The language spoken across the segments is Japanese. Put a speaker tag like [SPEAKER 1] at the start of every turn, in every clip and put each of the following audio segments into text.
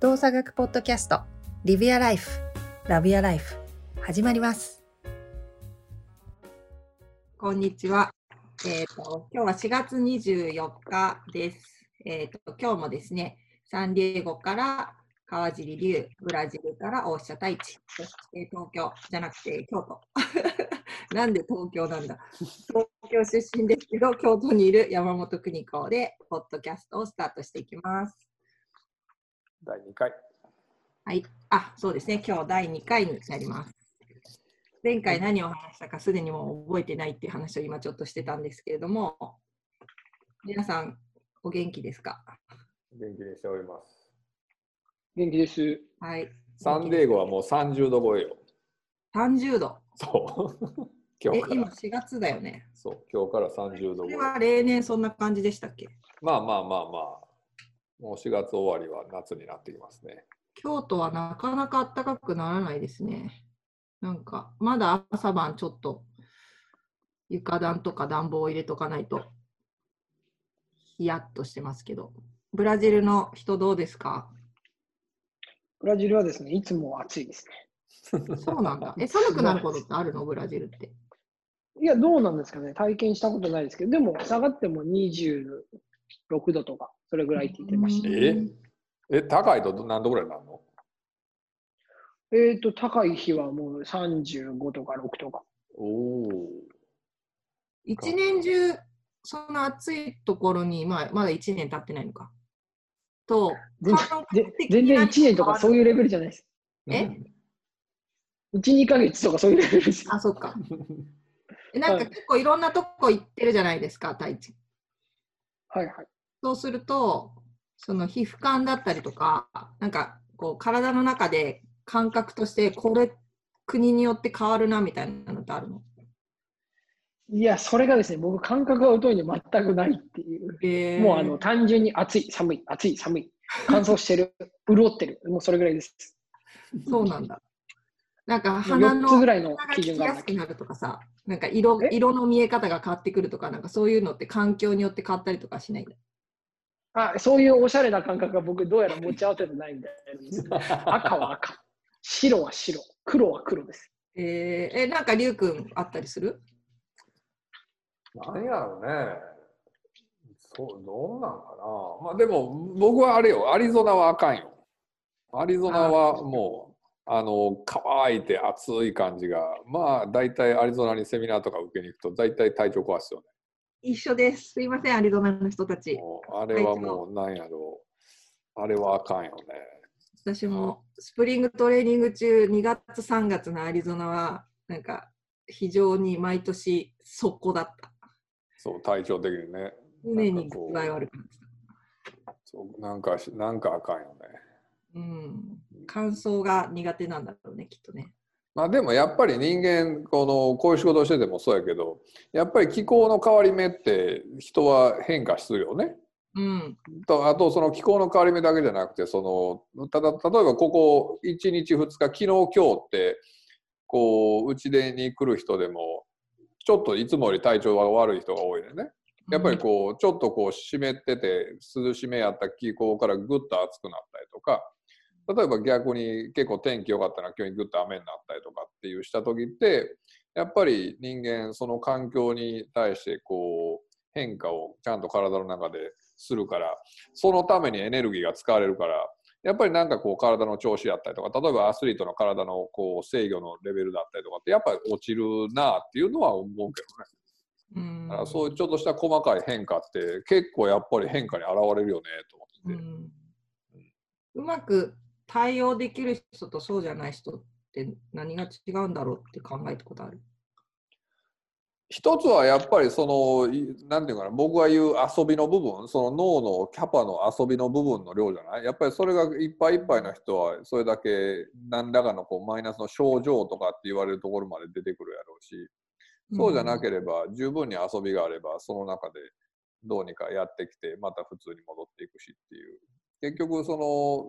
[SPEAKER 1] 動作学ポッドキャストリビアライフラビアライフ始まりますこんにちはえっ、と今日は4月24日ですえっ、と今日もですねサンディエゴから川尻龍、ブラジルから大下太一、そして東京じゃなくて京都。なんで東京なんだ東京出身ですけど、京都にいる山本邦子で、ポッドキャストをスタートしていきます。
[SPEAKER 2] 第2回。
[SPEAKER 1] はい。あ、そうですね。今日第2回になります。前回何を話したかすでにもう覚えてないっていう話を今ちょっとしてたんですけれども、皆さんお元気ですか？
[SPEAKER 2] 元気にしております。
[SPEAKER 3] 元気です。
[SPEAKER 1] はい。
[SPEAKER 2] サンデーゴはもう30度超えよ。
[SPEAKER 1] 30度？
[SPEAKER 2] そう。今
[SPEAKER 1] え
[SPEAKER 2] 日、から。
[SPEAKER 1] 今4月だよね。
[SPEAKER 2] そう、今日から30度超え
[SPEAKER 1] それ。は例年そんな感じでしたっけ？
[SPEAKER 2] まあまあまあまあ。もう4月終わりは夏になってきますね。
[SPEAKER 1] 京都はなかなか暖かくならないですね。なんか、まだ朝晩ちょっと床暖とか暖房を入れとかないと、ヒヤッとしてますけど。ブラジルの人どうですか？
[SPEAKER 3] ブラジルはですね、いつも暑いですね。
[SPEAKER 1] そうなんだ。え、寒くなることってあるの？ブラジルって。
[SPEAKER 3] いや、どうなんですかね。体験したことないですけど、でも下がっても26度とか、それぐらいって言ってました。
[SPEAKER 2] え？え、高いと何度ぐらいになるの？
[SPEAKER 3] えっ、と、高い日はもう35とか6とか。
[SPEAKER 2] おお。
[SPEAKER 1] 一年中、そんな暑いところに、まあ、まだ1年経ってないのか。と、
[SPEAKER 3] 全然
[SPEAKER 1] 的
[SPEAKER 3] 全然
[SPEAKER 1] な
[SPEAKER 3] 1年とかそういうレベルじゃないです。
[SPEAKER 1] え
[SPEAKER 3] ？1、2ヶ月とかそういうレベルです。
[SPEAKER 1] あ、そっか。えなんか結構いろんなとこ行ってるじゃないですか、太一。
[SPEAKER 3] はいはい。
[SPEAKER 1] そうすると、その皮膚感だったりとか、なんかこう体の中で感覚として、これ、国によって変わるなみたいなのってあるの？
[SPEAKER 3] いや、それがですね、僕、感覚が疎いんで全くないっていう。
[SPEAKER 1] えー
[SPEAKER 3] もうあの単純に暑い、寒い、暑い、寒い、乾燥してる、潤ってる、もうそれぐらいです。
[SPEAKER 1] そうなんだ。なんか鼻の
[SPEAKER 3] 4つぐらいの基準が
[SPEAKER 1] やすくなるとかさ、なんか色
[SPEAKER 3] え？
[SPEAKER 1] 色の見え方が変わってくるとか、なんかそういうのって環境によって変わったりとかしないんだ。
[SPEAKER 3] あそういうおしゃれな感覚が僕、どうやら持ち合わせてないみたいなんです。赤は赤、白は白、黒は黒です。
[SPEAKER 1] えー、えなんかりゅうくんあったりする？
[SPEAKER 2] 何やろうね。そう、どうなんかな。まあでも、僕はあれよ、アリゾナはあかんよ。アリゾナはもう、あの、乾いて暑い感じが、まあ、大体アリゾナにセミナーとか受けに行くと、大体体調壊すよね。
[SPEAKER 1] 一緒です。すいません、アリゾナの人たち。
[SPEAKER 2] あれはもう、なんやろう。あれはあかんよね。
[SPEAKER 1] 私もスプリングトレーニング中、2月、3月のアリゾナは、なんか非常に毎年速攻だった。
[SPEAKER 2] そう、体調的にね。
[SPEAKER 1] 常に具合悪くなってた。
[SPEAKER 2] そうなんかし、なんかあかんよね。
[SPEAKER 1] うん。乾燥が苦手なんだろうね、きっとね。
[SPEAKER 2] まあでもやっぱり人間このこういう仕事をしててもそうやけどやっぱり気候の変わり目って人は変化するよね。
[SPEAKER 1] うん。
[SPEAKER 2] とあとその気候の変わり目だけじゃなくてそのただ例えばここ1日2日昨日今日ってこううちでに来る人でもちょっといつもより体調が悪い人が多いね。やっぱりこうちょっとこう湿ってて涼しめやった気候からぐっと暑くなったりとか例えば逆に結構天気良かったら急にぐっと雨になったりとかっていうした時ってやっぱり人間その環境に対してこう変化をちゃんと体の中でするからそのためにエネルギーが使われるからやっぱりなんかこう体の調子やったりとか例えばアスリートの体のこう制御のレベルだったりとかってやっぱり落ちるなっていうのは思うけどね。
[SPEAKER 1] うん
[SPEAKER 2] だからそういうちょっとした細かい変化って結構やっぱり変化に現れるよねと思って。
[SPEAKER 1] うんうまく対応できる人とそうじゃない人って何が違うんだろうって考えたことある？
[SPEAKER 2] 一つはやっぱりそのいなんていうかな僕が言う遊びの部分その脳のキャパの遊びの部分の量じゃない？やっぱりそれがいっぱいいっぱいの人はそれだけ何らかのこうマイナスの症状とかって言われるところまで出てくるやろうし。そうじゃなければ十分に遊びがあればその中でどうにかやってきてまた普通に戻っていくしっていう結局そ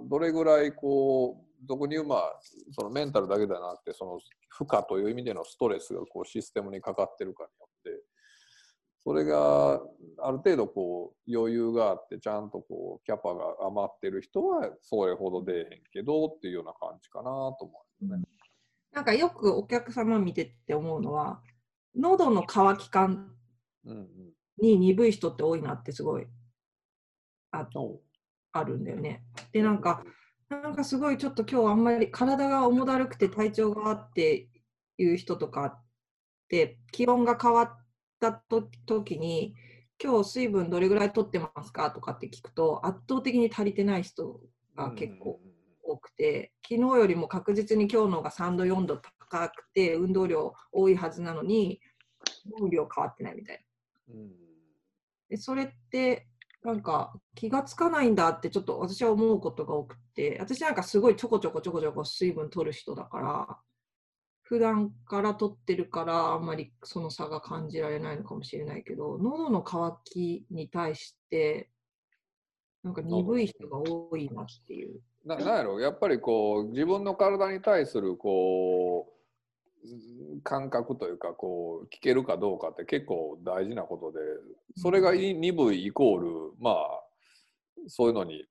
[SPEAKER 2] のどれぐらいこう俗に言うまあそのメンタルだけではなくてその負荷という意味でのストレスがこうシステムにかかってるかによってそれがある程度こう余裕があってちゃんとこうキャパが余ってる人はそれほど出えへんけどっていうような感じかなと思うね。
[SPEAKER 1] なんかよくお客様見てて思うのは、喉の渇き感に鈍い人って多いなってすごい。あ
[SPEAKER 2] お
[SPEAKER 1] あるんだよね。で、なんか、なんかすごいちょっと今日あんまり体が重だるくて体調があっていう人とかって気温が変わったと時に今日水分どれぐらい取ってますかとかって聞くと圧倒的に足りてない人が結構多くて昨日よりも確実に今日の方が3度4度高くて運動量多いはずなのに飲む量変わってないみたいな。でそれってなんか気がつかないんだってちょっと私は思うことが多くて私なんかすごいちょこちょこちょこちょこ水分取る人だから普段から取ってるからあんまりその差が感じられないのかもしれないけど喉の渇きに対してなんか鈍い人が多いなっていう。
[SPEAKER 2] ななんやろ？やっぱりこう自分の体に対するこう感覚というかこう聞けるかどうかって結構大事なことでそれがい鈍いイコールまあそういうのに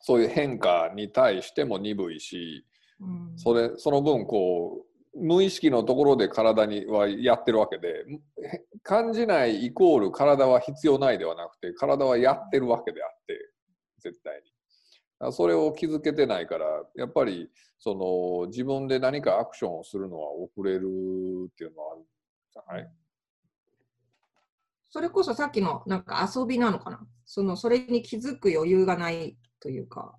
[SPEAKER 2] そういう変化に対しても鈍いし
[SPEAKER 1] うん
[SPEAKER 2] それその分こう無意識のところで体にはやってるわけでへ感じないイコール体は必要ないではなくて体はやってるわけであって絶対に。それを気づけてないからやっぱりその自分で何かアクションをするのは遅れるっていうのはあるんじゃない？
[SPEAKER 1] それこそさっきのなんか遊びなのかな？そのそれに気づく余裕がないというか。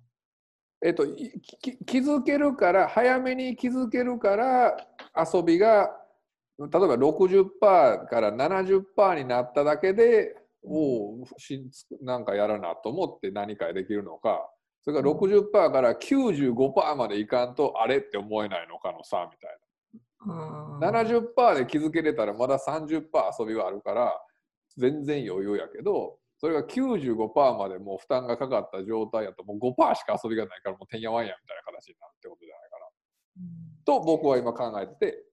[SPEAKER 2] えっと、気づけるから早めに気づけるから遊びが例えば60%から70%になっただけでおおしなんかやらなと思って何かできるのかそれから60%から95%までいかんとあれって思えないのかのさみたいな。70%で気づけれたらまだ30%遊びはあるから全然余裕やけどそれが95%までもう負担がかかった状態やともう5%しか遊びがないからもうてんやわんやみたいな形になるってことじゃないかな。と僕は今考えてて。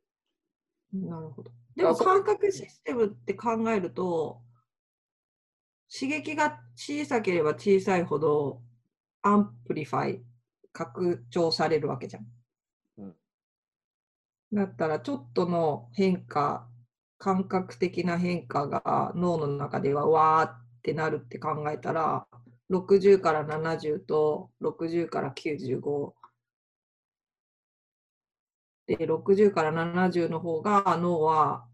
[SPEAKER 1] うんなるほど。でも感覚システムって考えると、刺激が小さければ小さいほど amplify、拡張されるわけじゃん。
[SPEAKER 2] うん
[SPEAKER 1] だったらちょっとの変化、感覚的な変化が脳の中ではわーってなるって考えたら、60から70と60から95で、60から70の方が脳は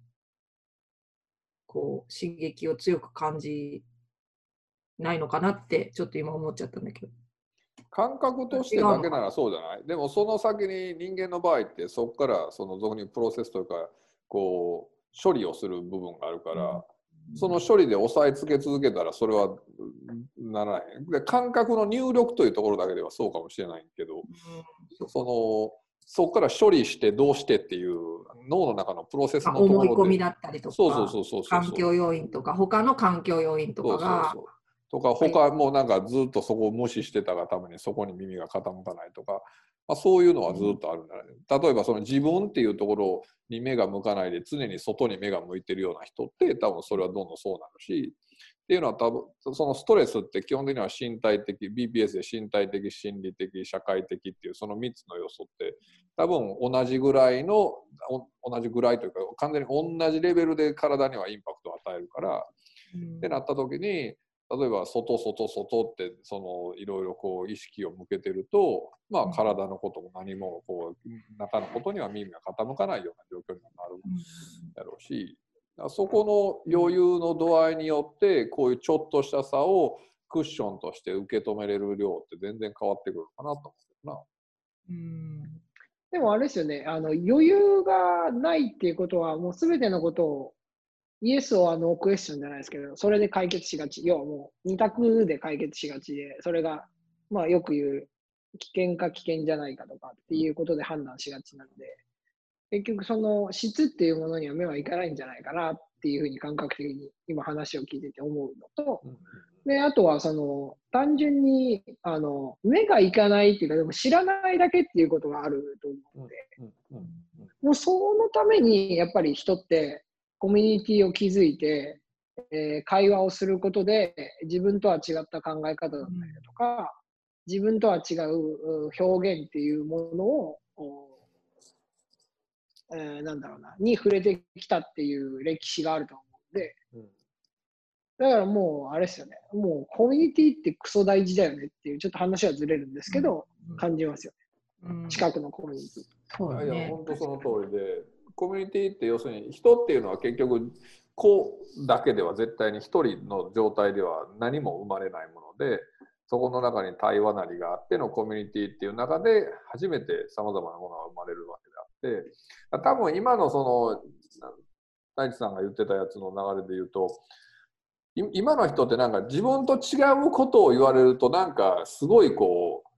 [SPEAKER 1] こう刺激を強く感じないのかなってちょっと今思っちゃったんだけど。
[SPEAKER 2] 感覚としてだけならそうじゃない？でもその先に人間の場合ってそこからその俗にプロセスというかこう処理をする部分があるから、その処理で押さえつけ続けたらそれはうんならない。で感覚の入力というところだけではそうかもしれないけどそのそこから処理してどうしてっていう脳の中のプロセスの
[SPEAKER 1] あ
[SPEAKER 2] ところで
[SPEAKER 1] 思い込みだったりとか、
[SPEAKER 2] そうそうそうそうそう。
[SPEAKER 1] 環境要因とか、他の環境要因とかが、
[SPEAKER 2] そうそうそうとか他もうなんかずっとそこを無視してたがためにそこに耳が傾かないとか、まあ、そういうのはずっとあるんだね、例えばその自分っていうところに目が向かないで常に外に目が向いてるような人って多分それはどんどんそうなるしっていうのは多分そのストレスって基本的には身体的 BPS で身体的心理的社会的っていうその3つの要素って多分同じぐらいのお同じぐらいというか完全に同じレベルで体にはインパクトを与えるから
[SPEAKER 1] うん。
[SPEAKER 2] ってなった時に例えば外外外ってそのいろいろこう意識を向けてるとまあ体のことも何もこう中のことには耳が傾かないような状況にもなるだろうしそこの余裕の度合いによってこういうちょっとした差をクッションとして受け止めれる量って全然変わってくるかなと思うな。
[SPEAKER 1] うん。
[SPEAKER 3] でもあれですよね、あの余裕がないっていうことは、もうすべてのことを、イエスはノークエスチョンじゃないですけど、それで解決しがち。要はもう二択で解決しがちで、それが、まあよく言う、危険か危険じゃないかとかっていうことで判断しがちなので、結局その質っていうものには目はいかないんじゃないかなっていうふうに感覚的に今話を聞いてて思うのと、で、あとはその単純にあの目がいかないっていうか、でも知らないだけっていうことがあると思うので、もうそのためにやっぱり人ってコミュニティを築いて、えー会話をすることで自分とは違った考え方だったりだとか、自分とは違うう表現っていうものを、おえーなんだろうな、に触れてきたっていう歴史があると思うんで、
[SPEAKER 2] うん。
[SPEAKER 3] だからもう、あれですよね、もうコミュニティってクソ大事だよねっていう、ちょっと話はずれるんですけど、感じますよ、
[SPEAKER 1] うん。
[SPEAKER 3] 近くのコミュニティ。
[SPEAKER 1] そうだ
[SPEAKER 2] いや
[SPEAKER 1] ね。
[SPEAKER 2] 本当その通りでコミュニティって要するに人っていうのは結局子だけでは絶対に一人の状態では何も生まれないものでそこの中に対話なりがあってのコミュニティっていう中で初めてさまざまなものが生まれるわけであって多分今のその大地さんが言ってたやつの流れで言うとい今の人ってなんか自分と違うことを言われるとなんかすごいこう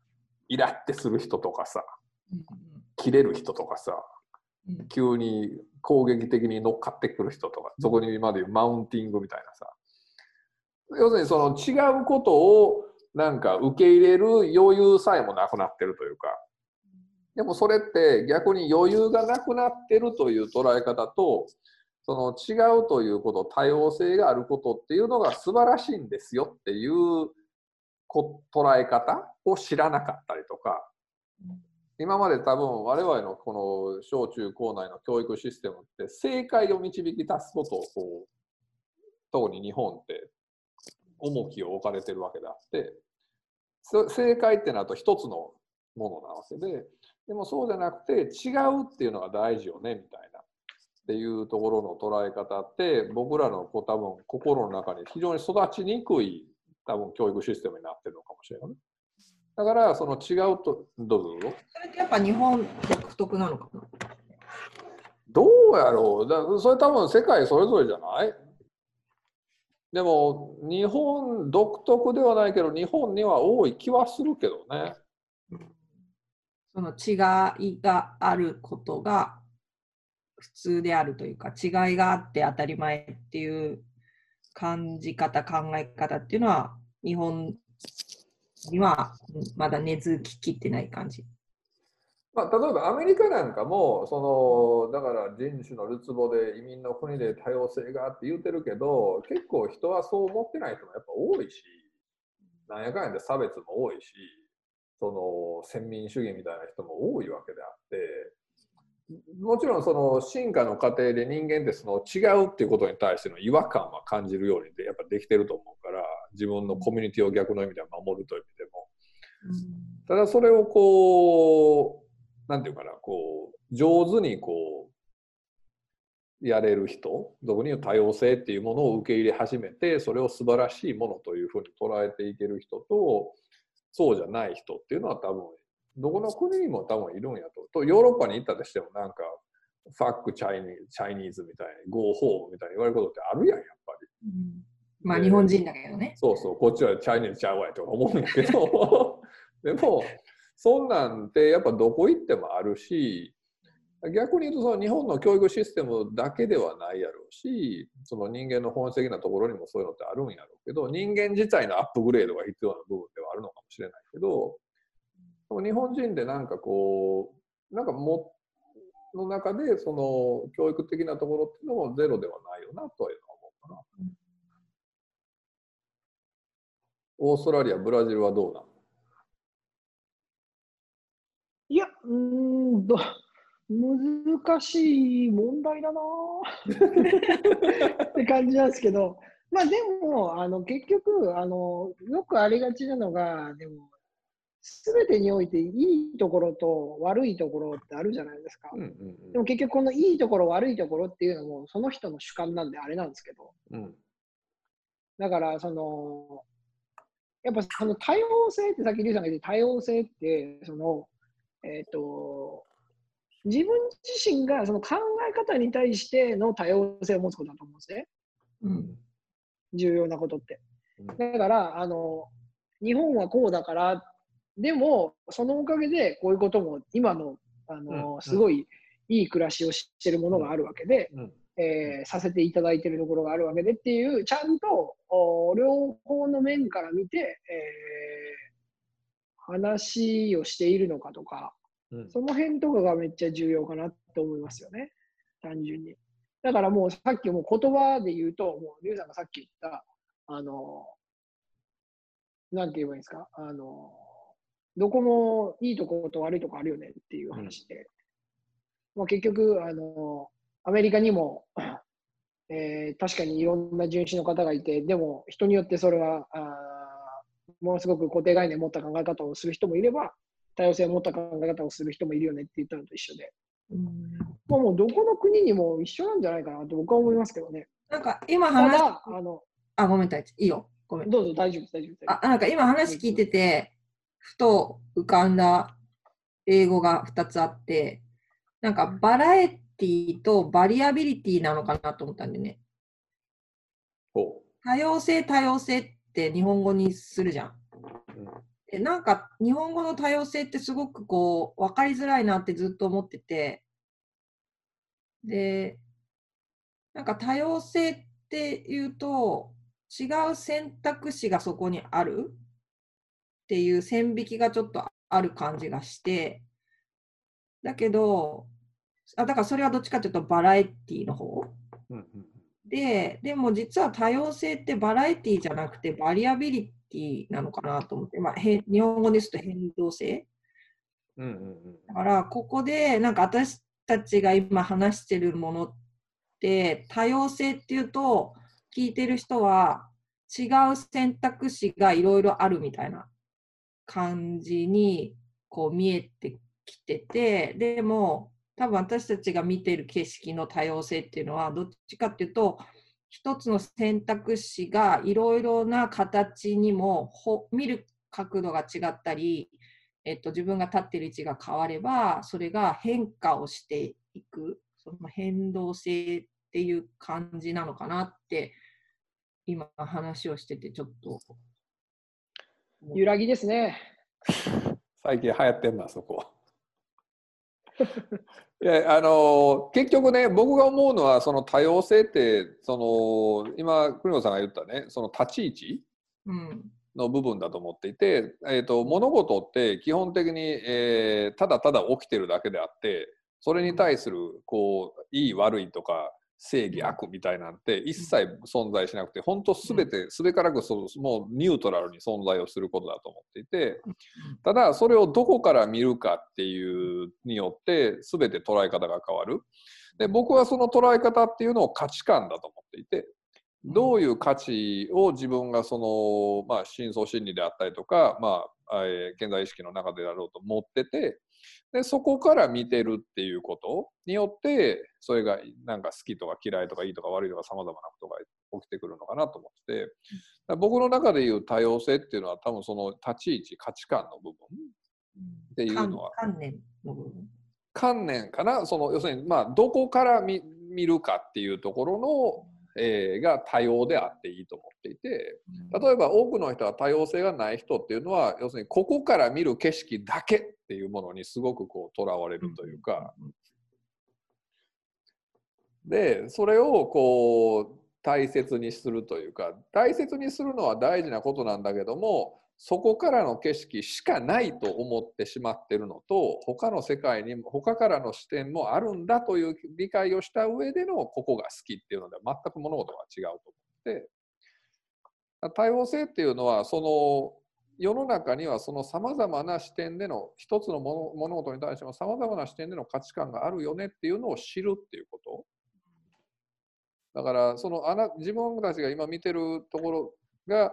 [SPEAKER 2] イラってする人とかさ
[SPEAKER 1] うん
[SPEAKER 2] 切れる人とかさ
[SPEAKER 1] うん
[SPEAKER 2] 急に攻撃的に乗っかってくる人とかそこに今でマウンティングみたいなさ。要するにその違うことをなんか受け入れる余裕さえもなくなってるというか。でもそれって逆に余裕がなくなってるという捉え方とその違うということ多様性があることっていうのが素晴らしいんですよっていうこ捉え方を知らなかったりとか今まで多分我々のこの小中高内の教育システムって正解を導き出すことをこう特に日本って重きを置かれてるわけであって正解ってなると一つのものなわけででもそうじゃなくて違うっていうのが大事よねみたいなっていうところの捉え方って僕らのこう多分心の中に非常に育ちにくい多分教育システムになってるのかもしれない。だからその違うとどうぞ。
[SPEAKER 1] それってやっぱ日本独特なのかな？
[SPEAKER 2] どうやろうだそれ多分世界それぞれじゃない？でも日本独特ではないけど日本には多い気はするけどね。
[SPEAKER 1] その違いがあることが普通であるというか違いがあって当たり前っていう感じ方考え方っていうのは日本にはまだ根付ききってない感じ。
[SPEAKER 2] まあ、例えばアメリカなんかもそのだから人種のるつぼで移民の国で多様性があって言うてるけど結構人はそう思ってない人もやっぱ多いしなんやかんやで差別も多いしその先民主義みたいな人も多いわけであってもちろんその進化の過程で人間ってその違うっていうことに対しての違和感は感じるようにでやっぱできてると思うから自分のコミュニティを逆の意味では守るという意味でも。ただそれをこう、なんていうかな、こう、上手にこう、やれる人、俗に言う多様性っていうものを受け入れ始めて、それを素晴らしいものというふうに捉えていける人と、そうじゃない人っていうのは多分、どこの国にも多分いるんやと。と、ヨーロッパに行ったとしてもなんか、 fuck Chine- Chinese みたいに、 go home みたいに言われることってあるやん、やっぱり。
[SPEAKER 1] うんまあ日本人だけどね。
[SPEAKER 2] そうそう、こっちは Chinese ちゃうわいとか思うんやけど、でも、そんなんてやっぱどこ行ってもあるし、逆に言うとその日本の教育システムだけではないやろうし、その人間の本質的なところにもそういうのってあるんやろうけど、人間自体のアップグレードが必要な部分ではあるのかもしれないけど、日本人でなんかこう、なんかも、の中でその教育的なところっていうのもゼロではないよなというのは思うかな。オーストラリア、ブラジルはどうなの？
[SPEAKER 3] いや、うーんど、難しい問題だな。ぁ って感じなんですけど、まあでも、あの結局あの、よくありがちなのが、でも、すべてにおいていいところと悪いところってあるじゃないですか。
[SPEAKER 2] うんうん
[SPEAKER 3] でも結局、このいいところ、悪いところっていうのも、その人の主観なんであれなんですけど、
[SPEAKER 2] うんうん
[SPEAKER 3] だから、その、やっぱその多様性ってさっきリュウさんが言って多様性って、その、えっ、と、自分自身がその考え方に対しての多様性を持つことだと思うんですね。
[SPEAKER 1] うん
[SPEAKER 3] 重要なことって。
[SPEAKER 2] うん
[SPEAKER 3] だから、あの、日本はこうだから、でも、そのおかげでこういうことも今の、あの、
[SPEAKER 2] うん
[SPEAKER 3] すごいいい暮らしをしてるものがあるわけで、
[SPEAKER 2] うん
[SPEAKER 3] えーさせていただいているところがあるわけでっていう、ちゃんとお両方の面から見て、えー話をしているのかとか、
[SPEAKER 2] うん。
[SPEAKER 3] その辺とかがめっちゃ重要かなと思いますよね、単純に。だからもうさっきもう言葉で言うと、もうリュウさんがさっき言った、あの、なんて言えばいいんですか、あの、どこもいいとこと悪いとこあるよねっていう話で、まあ、結局、あの、アメリカにも、えー確かにいろんな人種の方がいて、でも人によってそれは、あーものすごく固定概念を持った考え方をする人もいれば、多様性を持った考え方をする人もいるよねって言ったのと一緒で、
[SPEAKER 1] うん
[SPEAKER 3] まあ、もうどこの国にも一緒なんじゃないかなと僕は思いますけどね。
[SPEAKER 1] なんか今
[SPEAKER 3] た
[SPEAKER 1] 話
[SPEAKER 3] だ、あの、
[SPEAKER 1] あ、ごめん。いいよ。ごめん。
[SPEAKER 3] どうぞ大丈夫大丈夫。
[SPEAKER 1] あ、なんか今話聞いてて、ふと浮かんだ英語が2つあって、なんかバラエティとバリアビリティなのかなと思ったんでね。
[SPEAKER 2] ほ
[SPEAKER 1] 多様性、多様性って日本語にするじゃん。でなんか日本語の多様性ってすごくこう分かりづらいなってずっと思ってて。でなんか多様性っていうと違う選択肢がそこにあるっていう線引きがちょっとある感じがしてだけどあだからそれはどっちかというとバラエティの方？
[SPEAKER 2] うんうん
[SPEAKER 1] で、でも実は多様性ってバラエティじゃなくてバリアビリティなのかなと思って、まあ、へ日本語ですと変動性。
[SPEAKER 2] うんうんうん。
[SPEAKER 1] だからここでなんか私たちが今話してるものって多様性っていうと聞いてる人は違う選択肢がいろいろあるみたいな感じにこう見えてきててでも多分私たちが見てる景色の多様性っていうのはどっちかっていうと一つの選択肢がいろいろな形にも見る角度が違ったりえっと、自分が立ってる位置が変われば、それが変化をしていく、その変動性っていう感じなのかなって、今話をしててちょっと。
[SPEAKER 3] 揺らぎですね。
[SPEAKER 2] 最近流行ってんなそこ。いやあの結局ね僕が思うのはその多様性ってその今国本さんが言ったねその立ち位置
[SPEAKER 1] うん。
[SPEAKER 2] の部分だと思っていて、えー、と物事って基本的に、えーただただ起きてるだけであってそれに対するこういい悪いとか正義悪みたいなんて一切存在しなくて本当全てすべからくそうもうニュートラルに存在をすることだと思っていてただそれをどこから見るかっていうによって全て捉え方が変わる。で僕はその捉え方っていうのを価値観だと思っていてどういう価値を自分がその、まあ、深層心理であったりとか、まあえー健在意識の中であろうと持っててでそこから見てるっていうことによってそれがなんか好きとか嫌いとかいいとか悪いとかさまざまなことが起きてくるのかなと思ってて僕の中でいう多様性っていうのは多分その立ち位置価値観の部分っていうのは
[SPEAKER 1] 観観念の部分。
[SPEAKER 2] 観念かな。その要するにまあどこから見見るかっていうところの、えーが多様であっていいと思っていて例えば多くの人は多様性がない人っていうのは要するにここから見る景色だけっていうものにすごくこうとらわれるというか。でそれをこう大切にするというか大切にするのは大事なことなんだけどもそこからの景色しかないと思ってしまってるのと他の世界にも他からの視点もあるんだという理解をした上でのここが好きっていうのでは全く物事が違うと思って。多様性っていうのはその世の中にはそのさまざまな視点での一つの物事に対してもさまざまな視点での価値観があるよねっていうのを知るっていうこと。だからその自分たちが今見てるところが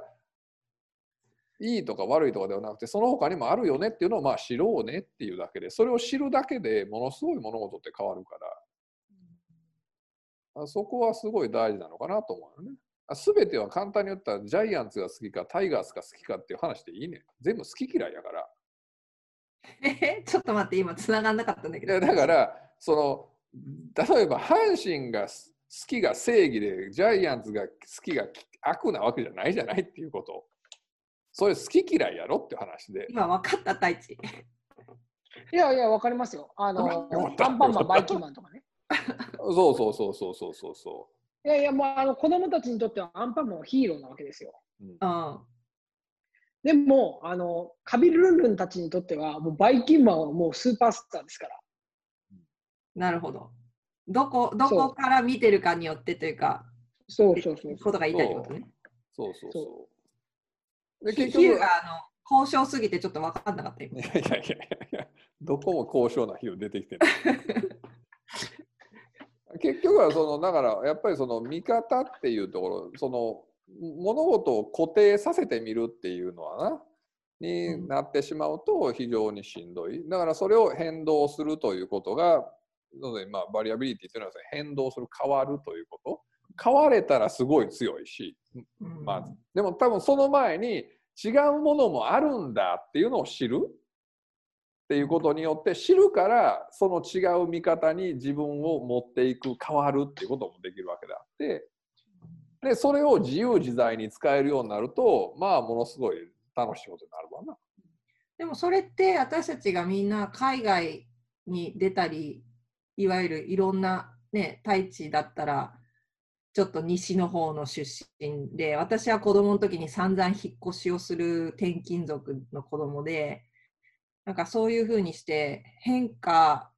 [SPEAKER 2] いいとか悪いとかではなくてその他にもあるよねっていうのをまあ知ろうねっていうだけでそれを知るだけでものすごい物事って変わるからあそこはすごい大事なのかなと思うよね。あ全ては簡単に言ったらジャイアンツが好きかタイガースが好きかっていう話でいいね全部好き嫌いやから。
[SPEAKER 1] え ちょっと待って、今繋がんなかったんだけど。
[SPEAKER 2] だからその例えば阪神が好きが正義でジャイアンツが好きが悪なわけじゃないじゃないっていうことそれ好き嫌いやろって話で
[SPEAKER 1] 今分かった、太一。
[SPEAKER 3] いやいや、わかりますよ。あの、アンパンマン、バイキンマンとかね。
[SPEAKER 2] そうそうそうそうそうそうそ
[SPEAKER 3] いやいや、もうあの子供たちにとってはアンパンマンはヒーローなわけですよ。
[SPEAKER 2] う、うん
[SPEAKER 1] うん。
[SPEAKER 3] でも、あの、カビルンルンたちにとっては、もうバイキンマンはもうスーパースターですから。
[SPEAKER 1] なるほど。どこどこから見てるかによってというか、
[SPEAKER 3] そうそうそう
[SPEAKER 1] ことが言いたいってことね。
[SPEAKER 2] そうそう
[SPEAKER 3] そ
[SPEAKER 2] そう。で結局、
[SPEAKER 1] 比喩があの交渉すぎてちょっと分かんなかった今。
[SPEAKER 2] いやいやいやいや、どこも高尚な比喩出てきてる。結局はそのだからやっぱりその見方っていうところその物事を固定させてみるっていうのはなになってしまうと非常にしんどい。だからそれを変動するということがなのでまあバリアビリティというのは変動する変わるということ変われたらすごい強いし、
[SPEAKER 1] うん
[SPEAKER 2] まあ、でも多分その前に違うものもあるんだっていうのを知るっていうことによって知るからその違う見方に自分を持っていく変わるっていうこともできるわけであってでそれを自由自在に使えるようになるとまあものすごい楽しいことになるわな。
[SPEAKER 1] でもそれって私たちがみんな海外に出たりいわゆるいろんなね大地だったらちょっと西の方の出身で私は子供の時に散々引っ越しをする転勤族の子供でなんかそういうふうにして変化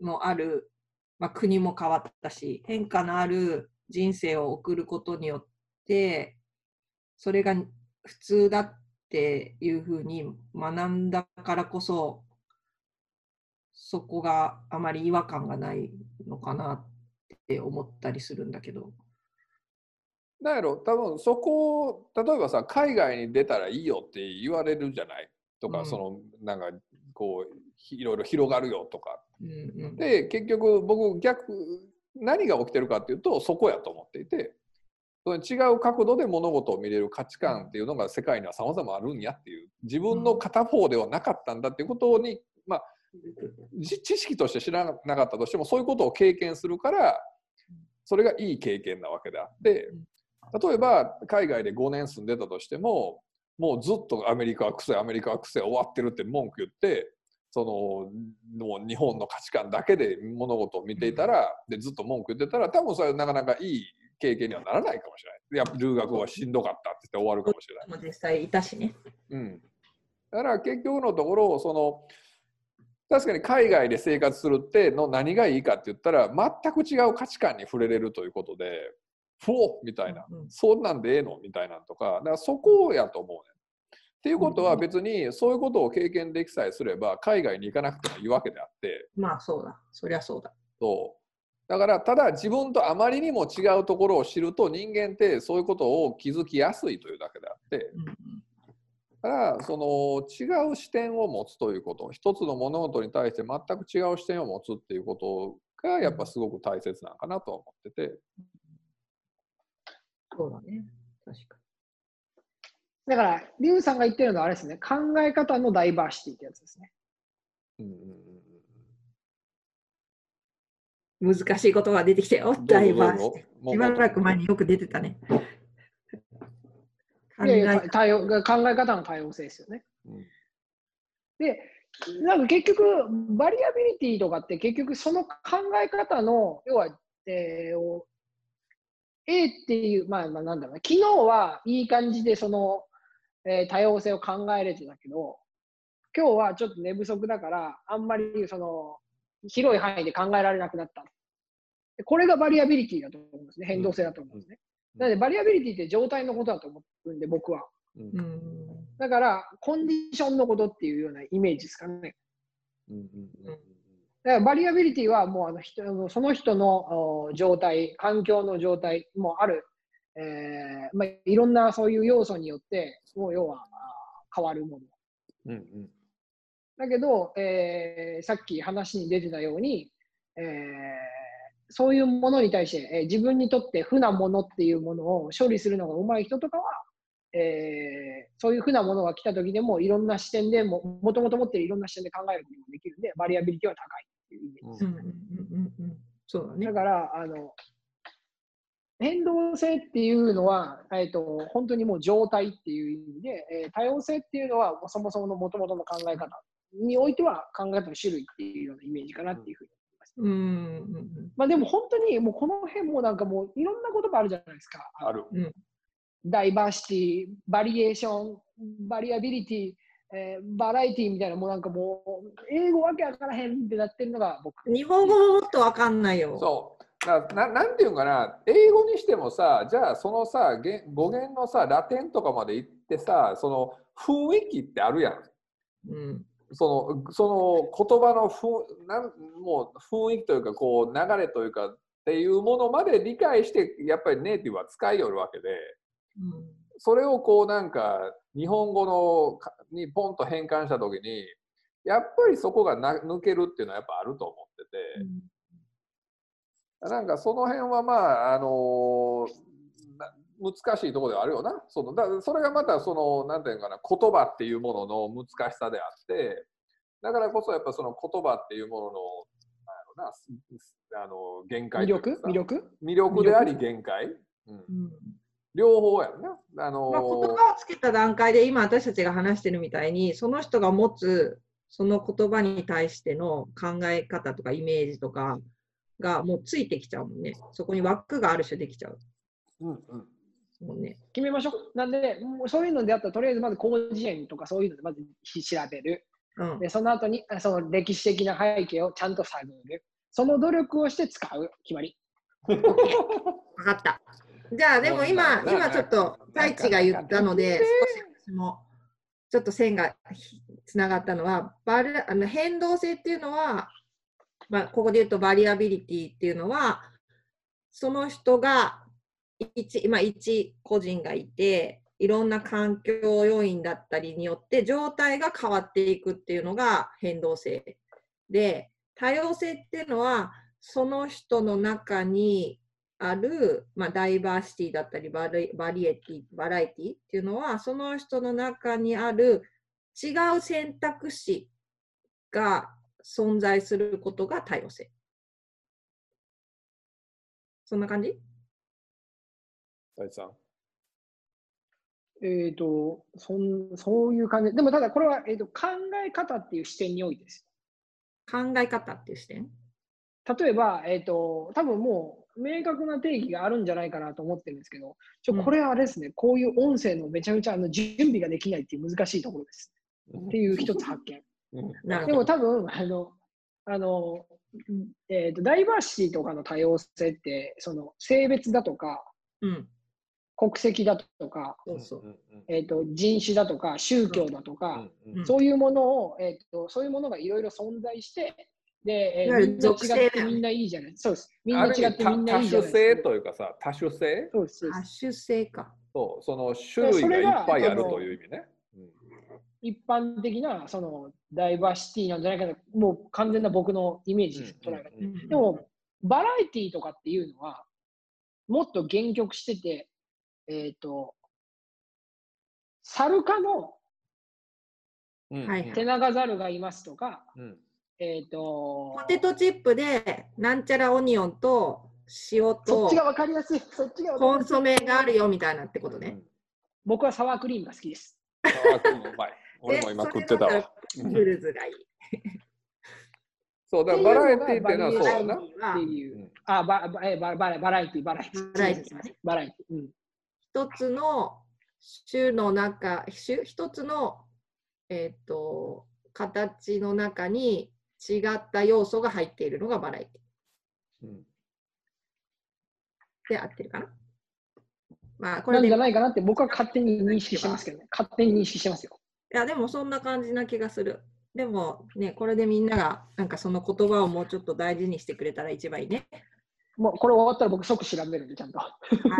[SPEAKER 1] のある、まあ、国も変わったし変化のある人生を送ることによってそれが普通だっていうふうに学んだからこそそこがあまり違和感がないのかなって思ったりするんだけど。
[SPEAKER 2] なんやろ多分そこを例えばさ海外に出たらいいよって言われるじゃない？とか、
[SPEAKER 1] うん。
[SPEAKER 2] そのなんかこういろいろ広がるよとか。
[SPEAKER 1] うんうん
[SPEAKER 2] で結局僕逆何が起きてるかっていうとそこやと思っていて。違う角度で物事を見れる価値観っていうのが世界には様々あるんやっていう。自分の片方ではなかったんだっていうことに、まあ、じ知識として知らなかったとしてもそういうことを経験するからそれがいい経験なわけであって例えば海外で5年住んでたとしてももうずっとアメリカは癖アメリカは癖終わってるって文句言ってそのもう日本の価値観だけで物事を見ていたらでずっと文句言ってたら多分それはなかなかいい経験にはならないかもしれない。やっぱ留学はしんどかったって言って終わるかもしれない。
[SPEAKER 1] も実際いたしね。
[SPEAKER 2] うん、だから結局のところその確かに海外で生活するっての何がいいかって言ったら全く違う価値観に触れれるということでフォーみたいな、
[SPEAKER 1] うん
[SPEAKER 2] そんなんでええの？みたいなんとか。だからそこやと思うね。っていうことは別にそういうことを経験できさえすれば海外に行かなくてもいいわけであって。
[SPEAKER 1] まあそうだ。そりゃそうだ。
[SPEAKER 2] そう。だからただ自分とあまりにも違うところを知ると人間ってそういうことを気づきやすいというだけであって。だからその違う視点を持つということ。一つの物事に対して全く違う視点を持つっていうことがやっぱすごく大切なのかなとは思ってて
[SPEAKER 1] そうだね。確か
[SPEAKER 3] だから、リュウさんが言ってるのはあれですね、考え方のダイバーシティってやつですね。
[SPEAKER 2] うんうんうんうん
[SPEAKER 1] に。難しいことが出てきてよ。ダイバーシティ。しばらく前によく出てたね。考
[SPEAKER 3] いやいや
[SPEAKER 1] え
[SPEAKER 3] 多様考え方の多様性ですよね。
[SPEAKER 2] うん
[SPEAKER 3] で、なんか結局、 variability とかって結局その考え方の、要は、えーを A っていう、まあ、まあなんだろうな、昨日はいい感じでその、えー多様性を考えれてたけど、今日はちょっと寝不足だから、あんまりその広い範囲で考えられなくなった。でこれが variability だと思うんですね、変動性だと思うんですね。
[SPEAKER 2] うん
[SPEAKER 3] なので、 variability って状態のことだと思うんで、僕は。
[SPEAKER 2] うん
[SPEAKER 1] うん
[SPEAKER 3] だから、コンディションのことっていうようなイメージですかね。
[SPEAKER 2] うんうんうん
[SPEAKER 3] だから variability はもうあの人その人のお状態、環境の状態もある、えーまあ、いろんなそういう要素によって、もう要は変わるもの。
[SPEAKER 2] うんうん。
[SPEAKER 3] だけど、えーさっき話に出てたように、えーそういうものに対して、えー自分にとって負なものっていうものを処理するのが上手い人とかは、えーそういう負なものが来た時でもいろんな視点でも、もともと持っているいろんな視点で考えることもできるんで、バリアビリティは高いっていうイメージです。
[SPEAKER 1] うんうんうんうんそうだね
[SPEAKER 3] だ。から、あの、変動性っていうのは、えっと、本当にもう状態っていう意味で、えー多様性っていうのは、もうそもそもの元々の考え方においては考え方の種類っていうようなイメージかなっていうふうに思います。
[SPEAKER 1] うんうんうん
[SPEAKER 3] まあでも本当にもうこの辺もなんかもういろんな言葉あるじゃないですか。
[SPEAKER 2] ある。
[SPEAKER 3] diversity、variation、variability、えー variety みたいな、もうなんかもう、英語わけわからへんってなってるのが僕。
[SPEAKER 1] 日本語ももっとわかんないよ。
[SPEAKER 2] そう。だななんていうのかな英語にしてもさじゃあそのさげ語源のさラテンとかまで行ってさその雰囲気ってあるやん。
[SPEAKER 1] うん。
[SPEAKER 2] そのその言葉のふなんもう雰囲気というかこう流れというかっていうものまで理解してやっぱりネイティブは使いよるわけで
[SPEAKER 1] うん。
[SPEAKER 2] それをこうなんか日本語のかにポンと変換した時にやっぱりそこがな抜けるっていうのはやっぱあると思ってて。なんかその辺はまあ、あのな難しいところではあるよな。そのだそれがまたその、なんていうのかな、言葉っていうものの難しさであって、だからこそやっぱその言葉っていうものの、なあの限界
[SPEAKER 3] 魅力？魅力？
[SPEAKER 2] 魅力であり限界、うん、
[SPEAKER 1] うん
[SPEAKER 2] 両方やんな。あの
[SPEAKER 1] まあ、言葉をつけた段階で今私たちが話してるみたいにその人が持つその言葉に対しての考え方とかイメージとかがもうついてきちゃうもんね。そこに枠がある種できちゃう
[SPEAKER 2] うんうん
[SPEAKER 1] もんね。
[SPEAKER 3] 決めましょう。なんで、もうそういうのであったら、とりあえずまず広辞苑とかそういうのでまず調べる。
[SPEAKER 1] うん。
[SPEAKER 3] で、その後にあその歴史的な背景をちゃんと探る。その努力をして使う。決まり。
[SPEAKER 1] 分かった。じゃあでも今、今ちょっと太一が言ったので、少し私もちょっと線がつながったのは、バリあの変動性っていうのは、まあ、ここで言うとバリアビリティっていうのは、その人が一、今一個人がいて、いろんな環境要因だったりによって状態が変わっていくっていうのが変動性で、多様性っていうのは、その人の中にある、まあ、ダイバーシティだったりバリバリエティ、バラエティっていうのは、その人の中にある違う選択肢が存在することが多様性。そんな感じ？
[SPEAKER 2] 大地さん。
[SPEAKER 3] えっ、とそん、そういう感じ。でもただこれは、えー、と考え方っていう視点においてです。
[SPEAKER 1] 考え方っていう視点？
[SPEAKER 3] 例えば、えっ、と、多分もう明確な定義があるんじゃないかなと思ってるんですけど、ちょ
[SPEAKER 1] うん
[SPEAKER 3] これはあれですね、こういう音声のめちゃめちゃあの準備ができないっていう難しいところです。っていう一つ発見。
[SPEAKER 2] うん
[SPEAKER 3] で。も多分、あの、あの、えーと、ダイバーシティとかの多様性って、その性別だとか、
[SPEAKER 1] うん。
[SPEAKER 3] 国籍だとか、えーと、人種だとか、宗教だと
[SPEAKER 2] う
[SPEAKER 3] か、
[SPEAKER 2] んうん
[SPEAKER 1] うん
[SPEAKER 3] そういうものを、えーと、そういうものがいろいろ存在して、で、えーみんな
[SPEAKER 1] 属性
[SPEAKER 3] 違ってみんないいじゃないそうです。みんな違ってみんないいじゃ
[SPEAKER 2] 多種
[SPEAKER 3] ないですか。
[SPEAKER 2] 性というかさ、多種性
[SPEAKER 3] そうです
[SPEAKER 1] 多種性か。
[SPEAKER 2] そう、その種類がいっぱいあるという意味ね。うん
[SPEAKER 3] 一般的なそのダイバーシティなんじゃないかな、もう完全な僕のイメージです、捉え方。
[SPEAKER 1] うん
[SPEAKER 3] でも、バラエティとかっていうのは、もっと限局してて、えっ、と、サル科の
[SPEAKER 2] うん
[SPEAKER 1] はい
[SPEAKER 3] テナガザルがいますとか、
[SPEAKER 2] うん
[SPEAKER 3] えっ、と
[SPEAKER 1] ポ、テトチップでなんちゃらオニオンと塩
[SPEAKER 3] そ
[SPEAKER 1] と
[SPEAKER 3] っちがわかりやすい、そっちがわかりやすい
[SPEAKER 1] コンソメがあるよみたいなってことね。
[SPEAKER 3] 僕はサワークリームが好きです。
[SPEAKER 2] あーうまい。俺も今食ってたわ。
[SPEAKER 1] ピクルズがいい。
[SPEAKER 2] そう、だからバラエティっていうのはそうだな。
[SPEAKER 3] っていう、
[SPEAKER 2] うん
[SPEAKER 3] あババえババラバラエティ、バラエティ。
[SPEAKER 1] バラエティだね
[SPEAKER 3] バラエティ。うん
[SPEAKER 1] 一つの種の中、種一つの、えっと形の中に違った要素が入っているのがバラエティ
[SPEAKER 2] うん
[SPEAKER 1] で合ってるかな？まあこれ
[SPEAKER 3] なんじゃないかなって僕は勝手に認識してますけどね。勝手に認識してますよ。
[SPEAKER 1] やでもそんな感じな気がする。でもね、これでみんながなんかその言葉をもうちょっと大事にしてくれたら一番いいね。
[SPEAKER 3] もうこれ終わったら僕即調べるんで、ちゃんと。
[SPEAKER 1] は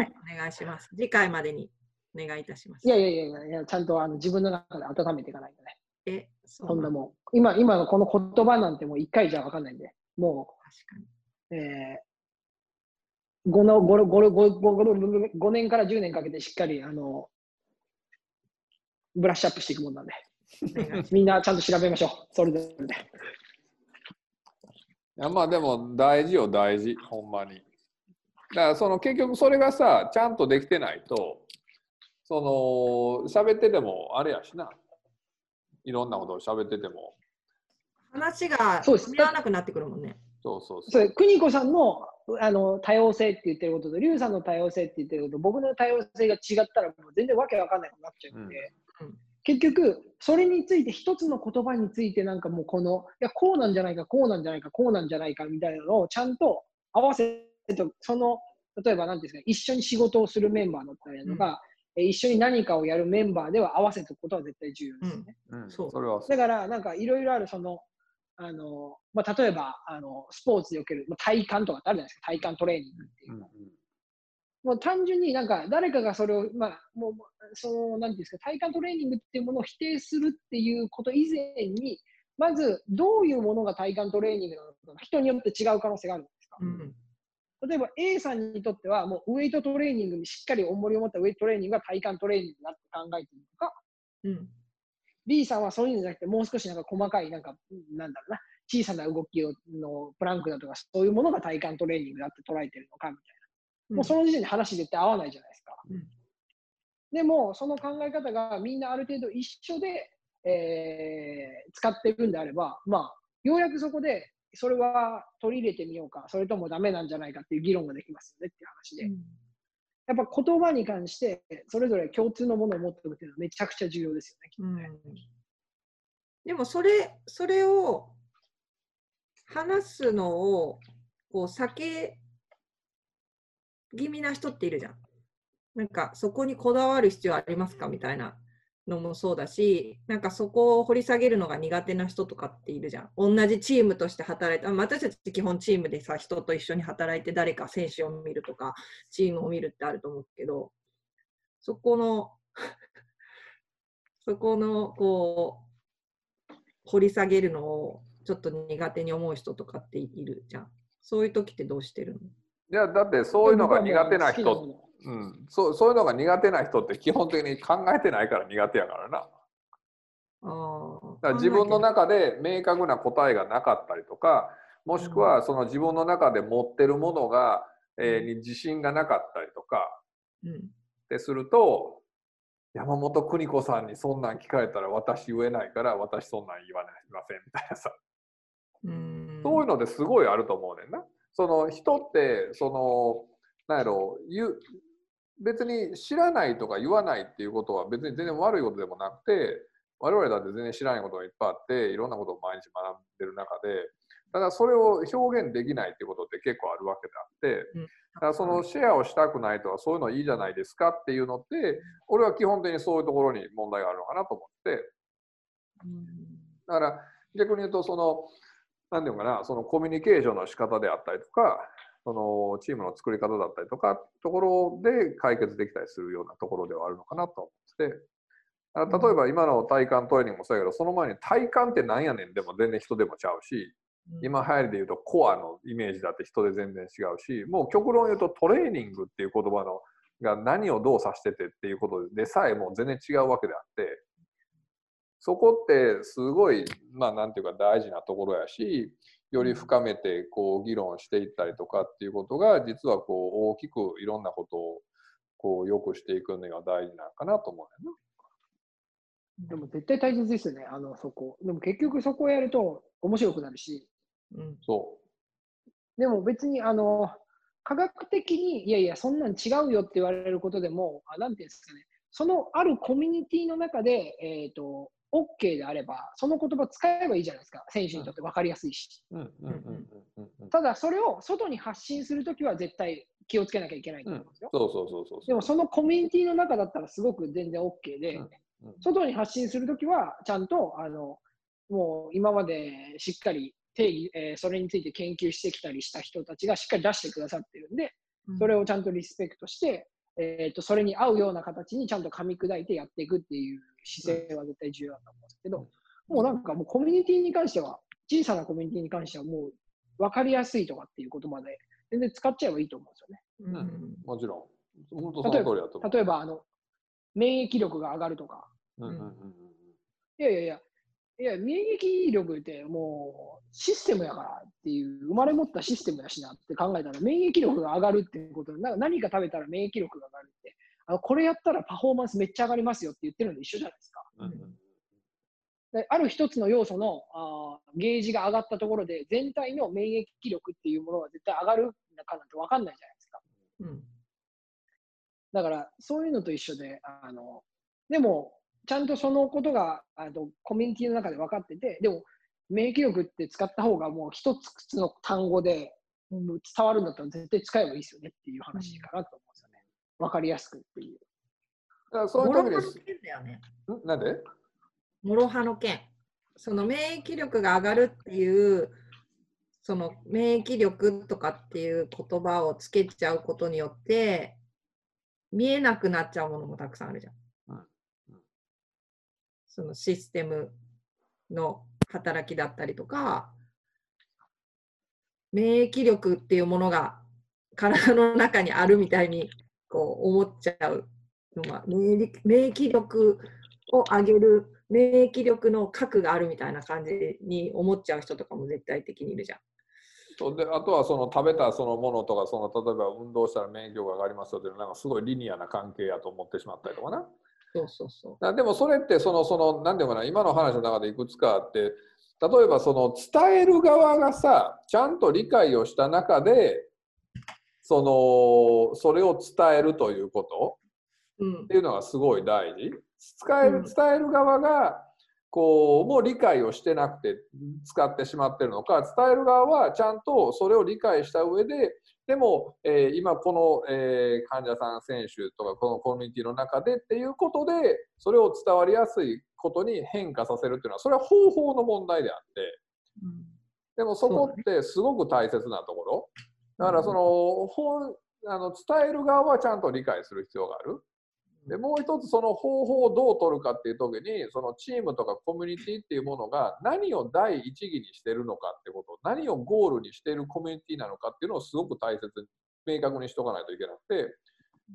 [SPEAKER 1] い、お願いします。次回までにお願いいたします。
[SPEAKER 3] いやいやいやいやいや、ちゃんとあの自分の中で温めていかないとね。
[SPEAKER 1] え、そ
[SPEAKER 3] そんなもう、今今のこの言葉なんてもう一回じゃ分かんないんで、も
[SPEAKER 1] 確かに。
[SPEAKER 3] う、えー、5, の 5, 5, 5, 5, 5年から10年かけてしっかりあのブラッシュアップしていくもんなんで、みんなちゃんと調べましょう、それで。
[SPEAKER 2] いやまあでも大事よ大事。ほんまに。だからその結局それがさちゃんとできてないとその喋っててもあれやしないろんなことを喋ってても。
[SPEAKER 1] 話が
[SPEAKER 3] そうです。
[SPEAKER 1] 見合わなくなってくるもんね。
[SPEAKER 2] そうそうそ
[SPEAKER 3] そうれ邦子さんのあの多様性って言ってることと、リュウさんの多様性って言ってることと、僕の多様性が違ったら、もう全然わけわかんないことになっちゃうんで、
[SPEAKER 1] うん。うん
[SPEAKER 3] 結局、それについて、一つの言葉について、なんかもうこの、いや、こうなんじゃないか、こうなんじゃないか、こうなんじゃないかみたいなのをちゃんと合わせえっと、その、例えば何ですか、一緒に仕事をするメンバーだったりとか、え一緒に何かをやるメンバーでは合わせておくことは絶対重要ですよね。
[SPEAKER 2] うん、
[SPEAKER 1] そう。
[SPEAKER 2] それは
[SPEAKER 3] だから、なんかいろいろある、その、あの、まあ、例えば、あの、スポーツでおける、まあ、体幹とかってあるじゃないですか、体幹トレーニングっていうう。
[SPEAKER 2] んうん。
[SPEAKER 3] もう単純になんか誰かがそれを、まあ、もう、その、なんていうんですか、体幹トレーニングっていうものを否定するっていうこと以前に、まず、どういうものが体幹トレーニングなのか、人によって違う可能性があるんですか。
[SPEAKER 1] うん
[SPEAKER 3] 例えば A さんにとっては、もうウエイトトレーニングにしっかり重りを持ったウエイトトレーニングが体幹トレーニングだって考えているのか、
[SPEAKER 1] うん。
[SPEAKER 3] B さんはそういうんじゃなくて、もう少しなんか細かい、なんか、なんだろうな、小さな動きをのプランクだとか、そういうものが体幹トレーニングだって捉えてるのかみたいな。もうその時点で話絶対合わないじゃないですか。
[SPEAKER 1] うん
[SPEAKER 3] でも、その考え方がみんなある程度一緒で、えー使っていくんであれば、まあ、ようやくそこで、それは取り入れてみようか、それともダメなんじゃないかっていう議論ができますよねっていう話で。やっぱ言葉に関して、それぞれ共通のものを持っておくっていうのはめちゃくちゃ重要ですよね。
[SPEAKER 1] うんでもそれそれを話すのをこう避け気味な人っているじゃん。なんかそこにこだわる必要ありますか？みたいなのもそうだし、なんかそこを掘り下げるのが苦手な人とかっているじゃん。同じチームとして働いて、あ私たち基本チームでさ、人と一緒に働いて誰か選手を見るとか、チームを見るってあると思うけど、そこの そこのこう掘り下げるのをちょっと苦手に思う人とかっているじゃん。そういう時ってどうしてるの？
[SPEAKER 2] いやだってそういうのが苦手な人、
[SPEAKER 3] う
[SPEAKER 2] ん、そうそういうのが苦手な人って基本的に考えてないから苦手やからな。だから自分の中で明確な答えがなかったりとかもしくはその自分の中で持ってるものが、えーに自信がなかったりとか
[SPEAKER 1] うん。
[SPEAKER 2] ってすると山本邦子さんにそんなん聞かれたら私言えないから私そんなん言わないませんみたいなさ。
[SPEAKER 1] うん。
[SPEAKER 2] そういうのですごいあると思うねんな。その人ってそのなんやろ言う別に知らないとか言わないっていうことは別に全然悪いことでもなくて我々だって全然知らないことがいっぱいあっていろんなことを毎日学んでる中でただそれを表現できないっていうことって結構あるわけであって
[SPEAKER 1] うん。
[SPEAKER 2] だからそのシェアをしたくないとかそういうのいいじゃないですかっていうのって俺は基本的にそういうところに問題があるのかなと思って。
[SPEAKER 1] うん
[SPEAKER 2] だから逆に言うとその何て言うのかなそのコミュニケーションの仕方であったりとかそのチームの作り方だったりとかところで解決できたりするようなところではあるのかなと思って例えば今の体幹トレーニングもそうやけどその前に体幹って何やねんでも全然人でもちゃうし今流行りで言うとコアのイメージだって人で全然違うしもう極論言うとトレーニングっていう言葉のが何をどう指しててっていうことでさえもう全然違うわけであってそこってすごいまあなんていうか大事なところやしより深めてこう議論していったりとかっていうことが実はこう大きくいろんなことをこう良くしていくには大事なのかなと思うねんな。
[SPEAKER 3] でも絶対大切ですよね、あの、そこ。でも結局そこをやると面白くなるし、
[SPEAKER 1] うん
[SPEAKER 2] そ
[SPEAKER 3] でも別に、あの、科学的に、いやいや、そんなん違うよって言われることでも、あなんていうんですかね、そのあるコミュニティの中で、えっ、と、OK であれば、その言葉使えばいいじゃないですか、選手にとって分かりやすいし。
[SPEAKER 2] う。うん。うん。うん。うん。うん。
[SPEAKER 3] ただ、それを外に発信するときは絶対気をつけなきゃいけないと
[SPEAKER 2] うん
[SPEAKER 3] 思うん。ですよ。
[SPEAKER 2] そうそうそうそう。
[SPEAKER 3] でも、そのコミュニティの中だったらすごく全然 OK で、
[SPEAKER 2] うん。うん。
[SPEAKER 3] 外に発信するときは、ちゃんと、あの、もう今までしっかり定義、えーそれについて研究してきたりした人たちがしっかり出してくださってるんで、それをちゃんとリスペクトして、えー、とそれに合うような形にちゃんと噛み砕いてやっていくっていう姿勢は絶対重要だと思うんですけど、もうなんかもうコミュニティに関しては、小さなコミュニティに関してはもう分かりやすいとかっていう言葉で全然使っちゃえばいいと思うんですよね。
[SPEAKER 1] うん。
[SPEAKER 2] もちろん。本当その通りだと思う。
[SPEAKER 3] 例えばあの、免疫力が上がるとか、
[SPEAKER 2] うんうんうん
[SPEAKER 3] いやいやいや、いや、免疫力ってもうシステムやからっていう、生まれ持ったシステムやしなって考えたら、免疫力が上がるっていうことで、なんか何か食べたら免疫力が上がる。って、あのこれやったらパフォーマンスめっちゃ上がりますよって言ってるのと一緒じゃないですか。
[SPEAKER 2] うん
[SPEAKER 3] ある一つの要素のあーゲージが上がったところで、全体の免疫力っていうものが絶対上がるのかなんて分かんないじゃないですか。
[SPEAKER 1] うん
[SPEAKER 3] だから、そういうのと一緒で、あのでも、ちゃんとそのことがあのコミュニティの中で分かってて、でも、免疫力って使った方がもう一つの単語で、伝わるんだったら絶対使えばいいですよねっていう話かなと思うんですよね。わかりやすくっていう。
[SPEAKER 2] だからそういう時です。
[SPEAKER 1] 諸刃の剣だよね。
[SPEAKER 2] ん？なんで
[SPEAKER 1] 諸刃の剣。その免疫力が上がるっていう、その免疫力とかっていう言葉をつけちゃうことによって、見えなくなっちゃうものもたくさんあるじゃんそのシステムの働きだったりとか、免疫力っていうものが体の中にあるみたいにこう思っちゃうのが免疫力を上げる免疫力の核があるみたいな感じに思っちゃう人とかも絶対的にいるじゃん。
[SPEAKER 2] そうであとはその食べたそのものとかその例えば運動したら免疫力が上がりますよっていうのはなんかすごいリニアな関係やと思ってしまったりとかな。
[SPEAKER 1] そうそうそ
[SPEAKER 2] だでもそれってそのその何ていうのかな今の話の中でいくつかあって例えばその伝える側がさちゃんと理解をした中でそのそれを伝えるということ
[SPEAKER 1] う。うん
[SPEAKER 2] っ。ていうのがすごい大事。伝える
[SPEAKER 1] うん
[SPEAKER 2] 伝える側がこうもう理解をしてなくて使ってしまってるのか伝える側はちゃんとそれを理解した上ででも、えー今この、えー患者さん選手とかこのコミュニティの中でっていうことでそれを伝わりやすいことに変化させるっていうのはそれは方法の問題であって
[SPEAKER 1] うん
[SPEAKER 2] でもそこってすごく大切なところだからその本あの伝える側はちゃんと理解する必要がある。でもう一つその方法をどう取るかっていう時にそのチームとかコミュニティっていうものが何を第一義にしてるのかってこと何をゴールにしているコミュニティなのかっていうのをすごく大切に明確にしとかないといけなくて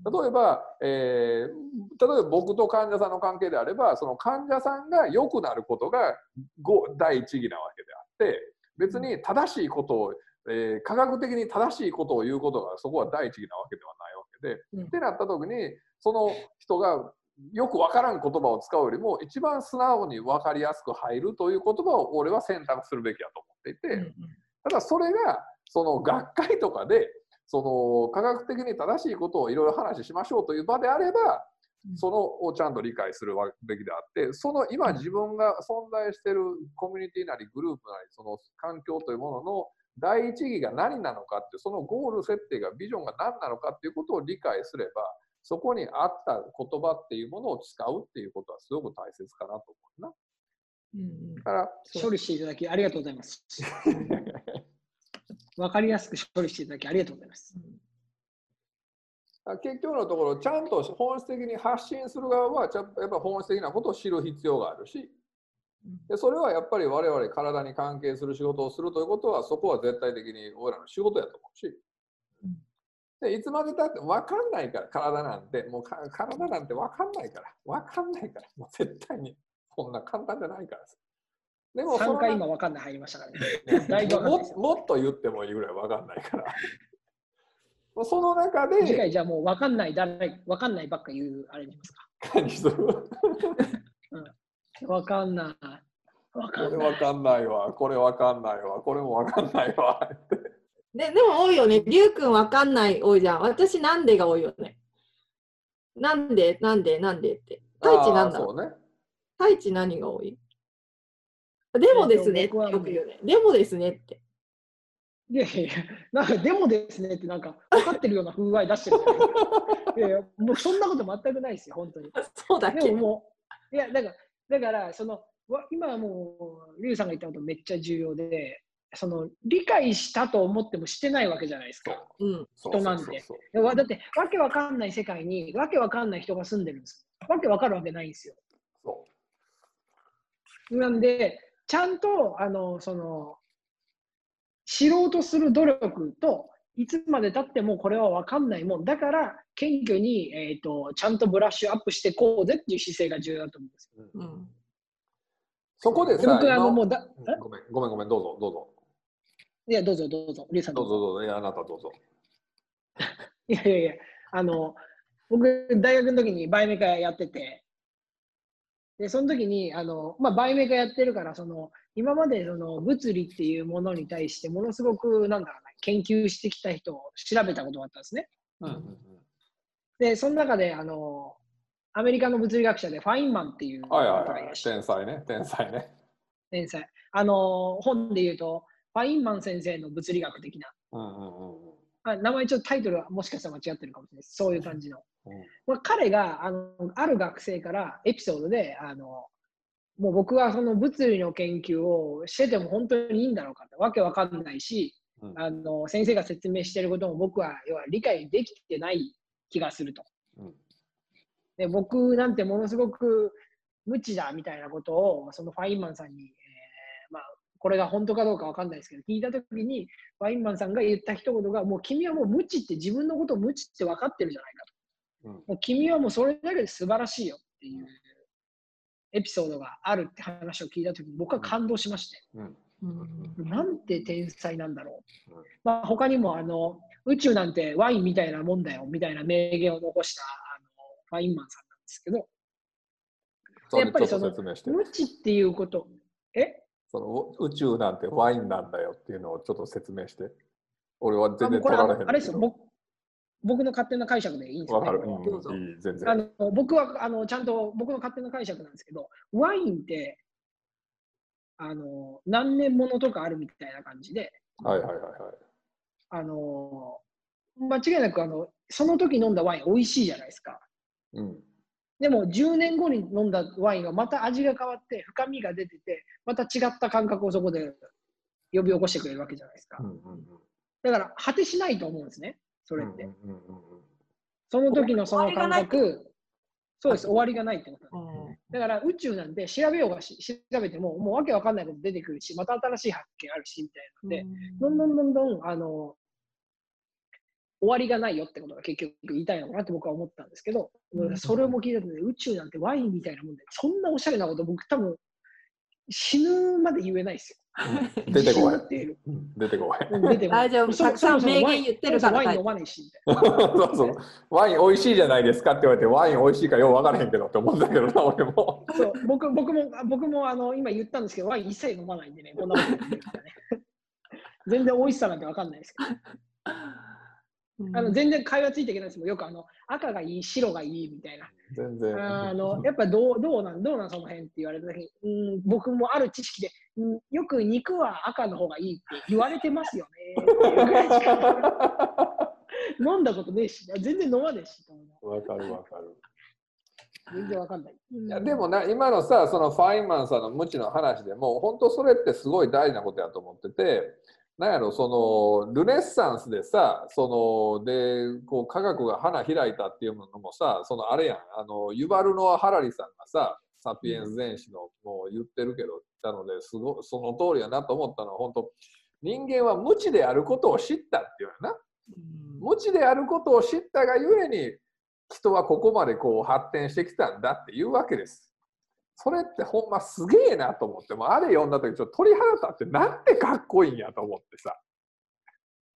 [SPEAKER 2] 例えば、えー例えば僕と患者さんの関係であればその患者さんが良くなることがご第一義なわけであって別に正しいことを、えー科学的に正しいことを言うことがそこは第一義なわけではないわけで、
[SPEAKER 1] うん。
[SPEAKER 2] ってなった時にその人がよくわからん言葉を使うよりも一番素直に分かりやすく入るという言葉を俺は選択するべきだと思っていて、
[SPEAKER 1] うん
[SPEAKER 2] ただそれがその学会とかでその科学的に正しいことをいろいろ話しましょうという場であれば
[SPEAKER 1] うん。
[SPEAKER 2] そのをちゃんと理解するべきであってその今自分が存在しているコミュニティなりグループなりその環境というものの第一義が何なのかってそのゴール設定がビジョンが何なのかっていうことを理解すればそこに合った言葉っていうものを使うっていうことはすごく大切かなと思うな。
[SPEAKER 1] うんうん
[SPEAKER 2] だから
[SPEAKER 1] そう
[SPEAKER 3] 処理していただきありがとうございます。わかりやすく処理していただきありがとうございます。
[SPEAKER 2] 結局のところちゃんと本質的に発信する側はやっぱ本質的なことを知る必要があるし
[SPEAKER 1] うん
[SPEAKER 2] でそれはやっぱり我々体に関係する仕事をするということはそこは絶対的に俺らの仕事やと思うし。
[SPEAKER 1] うん。
[SPEAKER 2] でいつまでたって分かんないから体なんて。もうか体なんて分かんないから。分かんないから。もう絶対に。そんな簡単じゃないからさ。でもその
[SPEAKER 3] 3回今わかんない入りましたからね。だい
[SPEAKER 2] ももっと言ってもいいぐらい分かんないから。その中で
[SPEAKER 3] 次回じゃあもうわかんない誰わかんないばっか言うあれにしますか。
[SPEAKER 2] 何する
[SPEAKER 3] わかんない。わかんない。
[SPEAKER 2] これわかんないわ、これわかんないわ、これもわかんないわ。
[SPEAKER 1] で でも多いよね。りゅうくんわかんない多いじゃん。私なんでが多いよね。なんでなんでなんでって。太一なんだ
[SPEAKER 2] あーそうね。
[SPEAKER 1] 太一何が多い？でもですねって
[SPEAKER 3] えっと
[SPEAKER 1] よく言うね。でもですねって。
[SPEAKER 3] いやいや、なんかでもですねってなんか分かってるような風合い出してるじゃない。いやいや、もうそんなこと全くないですよ、本当に。
[SPEAKER 1] そうだっけ？
[SPEAKER 3] でももう、いや、だから、だからそのわ今はもう、リュウさんが言ったことめっちゃ重要で、その理解したと思ってもしてないわけじゃないですか。
[SPEAKER 1] うん。
[SPEAKER 3] 人なんでだって、わけわかんない世界に、わけわかんない人が住んでるんです。わけわかるわけないんですよ。
[SPEAKER 2] そ
[SPEAKER 3] なんで、ちゃんと、あの、その、知ろうとする努力と、いつまでたってもこれは分かんないもん。だから、謙虚に、えーと、ちゃんとブラッシュアップしてこうぜっていう姿勢が重要だと思うんですよ。
[SPEAKER 2] う
[SPEAKER 1] うん。
[SPEAKER 3] で
[SPEAKER 2] そこでさ、
[SPEAKER 3] 僕、あの、
[SPEAKER 2] 今
[SPEAKER 3] もうだ、
[SPEAKER 2] うんごめん、ごめん、ごめん、どうぞ、どうぞ。
[SPEAKER 3] えいや、どうぞどうぞ、リュウさん
[SPEAKER 2] どうぞ、どうぞ、いや、あなたどうぞ。
[SPEAKER 3] いやいやいや、あの、僕、大学の時にバイメカやってて、で、その時に、あの、まあ、バイメカやってるから、その、今までその物理っていうものに対して、ものすごく、なんだろうな、研究してきた人を調べたことがあったんですね。
[SPEAKER 2] うんうん
[SPEAKER 3] で、その中で、あの、アメリカの物理学者でファインマンっていう方がいらっしゃる
[SPEAKER 2] 天才ね、天才ね。
[SPEAKER 3] 天才。あの、本で言うと、ファインマン先生の物理学的な
[SPEAKER 2] うんうんうんうん
[SPEAKER 3] あ名前ちょっとタイトルはもしかしたら間違ってるかもしれない。そういう感じの。
[SPEAKER 2] うん
[SPEAKER 3] まあ、彼があのある学生からエピソードであのもう僕はその物理の研究をしてても本当にいいんだろうかってわけわかんないし、
[SPEAKER 2] うん
[SPEAKER 3] あの先生が説明していることも僕は要は理解できてない気がすると。
[SPEAKER 2] うん。
[SPEAKER 3] で僕なんてものすごく無知だみたいなことをそのファインマンさんに、えーまあ、これが本当かどうかわかんないですけど聞いたときにファインマンさんが言った一言がもう君はもう無知って自分のことを無知って分かってるじゃないかと。
[SPEAKER 2] うん。
[SPEAKER 3] もう君はもうそれだけで素晴らしいよっていうエピソードがあるって話を聞いたときに僕は感動しまして、
[SPEAKER 2] うん。
[SPEAKER 1] うん。
[SPEAKER 3] なんて天才なんだろう。
[SPEAKER 2] うん。
[SPEAKER 3] まあ、他にもあの宇宙なんてワインみたいなもんだよみたいな名言を残したあのファインマンさんなんですけど、やっぱりその
[SPEAKER 2] っと説明して。
[SPEAKER 3] 無知っていうこと、え？
[SPEAKER 2] その宇宙なんてワインなんだよっていうのをちょっと説明して。俺は全然取られへん
[SPEAKER 3] れあれですよ。僕、僕の勝手な解釈でいいんですよ、ね。
[SPEAKER 2] わかる。
[SPEAKER 1] う
[SPEAKER 2] ん、いい、全然。
[SPEAKER 3] あの僕はあのちゃんと僕の勝手な解釈なんですけど、ワインってあの何年ものとかあるみたいな感じで、
[SPEAKER 2] はいはいはいはい。
[SPEAKER 3] あの間違いなくあのその時飲んだワイン美味しいじゃないですか。
[SPEAKER 2] うん。
[SPEAKER 3] でも10年後に飲んだワインはまた味が変わって深みが出てて、また違った感覚をそこで呼び起こしてくれるわけじゃないですか
[SPEAKER 2] うん。うんうん。
[SPEAKER 3] だから果てしないと思うんですね、それって。
[SPEAKER 2] うんうんうんうん
[SPEAKER 3] その時のその感
[SPEAKER 1] 終わり
[SPEAKER 3] 覚、そうです、終わりがないってことなんです
[SPEAKER 1] うん
[SPEAKER 3] だから宇宙なんて調べようがし調べても、もうわけわかんないこと出てくるし、また新しい発見あるしみたいなので、どんどんどんどんあの終わりがないよってことが結局言いたいのかなって僕は思ったんですけど、
[SPEAKER 1] うん
[SPEAKER 3] それも聞いたとね、宇宙なんてワインみたいなもんで、そんなおしゃれなこと僕多分死ぬまで言えないですよ。
[SPEAKER 2] うん出てこい。出てこい。
[SPEAKER 3] うん出てこない
[SPEAKER 1] 大丈夫
[SPEAKER 3] そ
[SPEAKER 1] たくさん名言言ってるから
[SPEAKER 3] ワイン飲まないしみたい
[SPEAKER 2] そうそう。ワイン美味しいじゃないですかって言われて、ワイン美味しいかよう分からへんけどって思うんだけどな、俺も。
[SPEAKER 3] な。そう僕僕も僕もあの今言ったんですけど、ワイン一切飲まないんでね、こんなこと言ってるからね。全然美味しさなんてわかんないですけど。あの全然会話ついていけないですもん。よくあの赤がいい、白がいいみたいな。
[SPEAKER 2] 全然。
[SPEAKER 3] あの やっぱどうどうなんどうなんその辺って言われた時に、うん、僕もある知識で、うん、よく肉は赤の方がいいって言われてますよね 飲んだことねえし、全然飲まねえし
[SPEAKER 2] わかるわかる。
[SPEAKER 3] 全然わかんない。
[SPEAKER 2] いやでもな今のさそのファインマンさんの無知の話でも本当それってすごい大事なことやと思っててなんやろそのルネッサンスでさそのでこう科学が花開いたっていうのもさそのあれやんあのユバルノア・ハラリさんがさ「サピエンス全史の」もう言ってるけどなのですごその通りやなと思ったのは本当人間は無知であることを知ったっていうのな。無知であることを知ったがゆえに人はここまでこう発展してきたんだっていうわけです。それってほんますげえなと思ってもうあれ読んだ時ちょっと鳥肌立ってなんてかっこいいんやと思ってさ。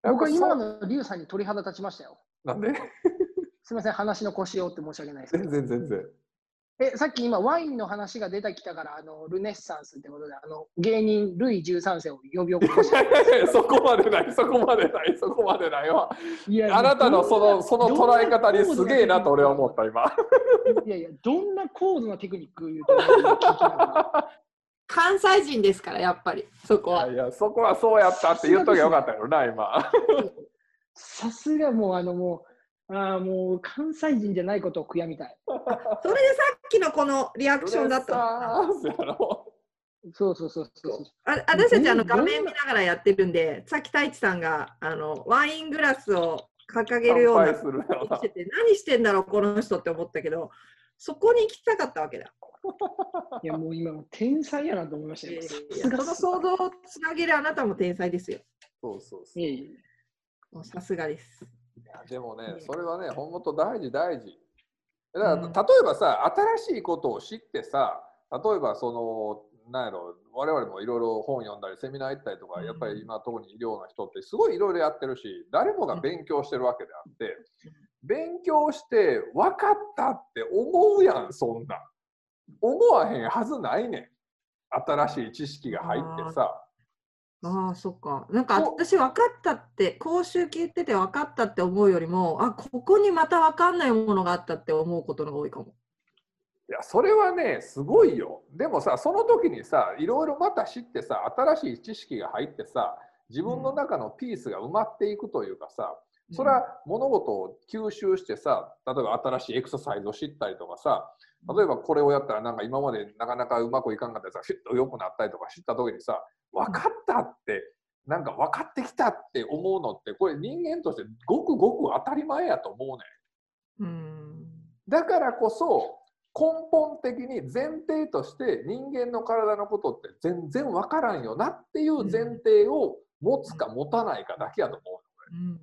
[SPEAKER 3] 僕は今のリュウさんに鳥肌立ちましたよ。
[SPEAKER 2] そなんで？
[SPEAKER 3] すみません、話の腰をって申し訳ないです。
[SPEAKER 2] 全然全然。
[SPEAKER 3] え、さっき今、ワインの話が出てきたから、あのルネッサンスってことで、あの芸人ルイ13世を呼び起こして。
[SPEAKER 2] そこまでないそこまでないそこまでないわ。
[SPEAKER 3] いや
[SPEAKER 2] あなたのそのその捉え方にすげえなと俺は思
[SPEAKER 3] っ
[SPEAKER 2] った今。
[SPEAKER 3] いやいや、どんな高度なテクニック言うてるのか聞きながら
[SPEAKER 1] 関西人ですから、やっぱり、そこは。
[SPEAKER 2] いやそこはそうやったって言っときゃよかったよな今。
[SPEAKER 3] さすがもう、あのもう、あーもう関西人じゃないことを悔やみたい。
[SPEAKER 1] それでさっきのこのリアクションだった
[SPEAKER 3] そうそうそうそう。
[SPEAKER 1] あ私たちあの画面見ながらやってるんで、さっき太一さんがあのワイングラスを掲げるようなしてて何してんだろうこの人って思ったけどそこに行きたかったわけだ。
[SPEAKER 3] いやもう今、天才やなと思いましたよ。
[SPEAKER 1] いやい
[SPEAKER 3] さ
[SPEAKER 1] やその想像をつなげるあなたも天才ですよ。
[SPEAKER 2] そうそうそう
[SPEAKER 1] さすがです。
[SPEAKER 2] いやでもね
[SPEAKER 1] ね、
[SPEAKER 2] それはね、本当大事大事。だから、
[SPEAKER 1] うん
[SPEAKER 2] 例えばさ、新しいことを知ってさ、例えばその、なんやろ、我々もいろいろ本読んだり、セミナー行ったりとか、
[SPEAKER 1] うん
[SPEAKER 2] やっぱり今、特に医療の人ってすごいいろいろやってるし、誰もが勉強してるわけであって、勉強して分かったって思うやん、そんなん。思わへんはずないねん。新しい知識が入ってさ。
[SPEAKER 1] ああ、そっか。なんか私分かったって、講習聞いてて分かったって思うよりも、あ、ここにまた分かんないものがあったって思うことが多いかも。
[SPEAKER 2] いやそれはねすごいよでもさその時にさいろいろまた知ってさ新しい知識が入ってさ自分の中のピースが埋まっていくというかさ、それは物事を吸収してさ例えば新しいエクササイズを知ったりとかさ例えばこれをやったらなんか今までなかなかうまくいかんかったやつがフィッと良くなったりとか知った時にさ分かったってなんか分かってきたって思うのってこれ人間としてごくごく当たり前やと思うねん。
[SPEAKER 1] うん
[SPEAKER 2] だからこそ根本的に前提として人間の体のことって全然分からんよなっていう前提を持つか持たないかだけやと思う。
[SPEAKER 1] うん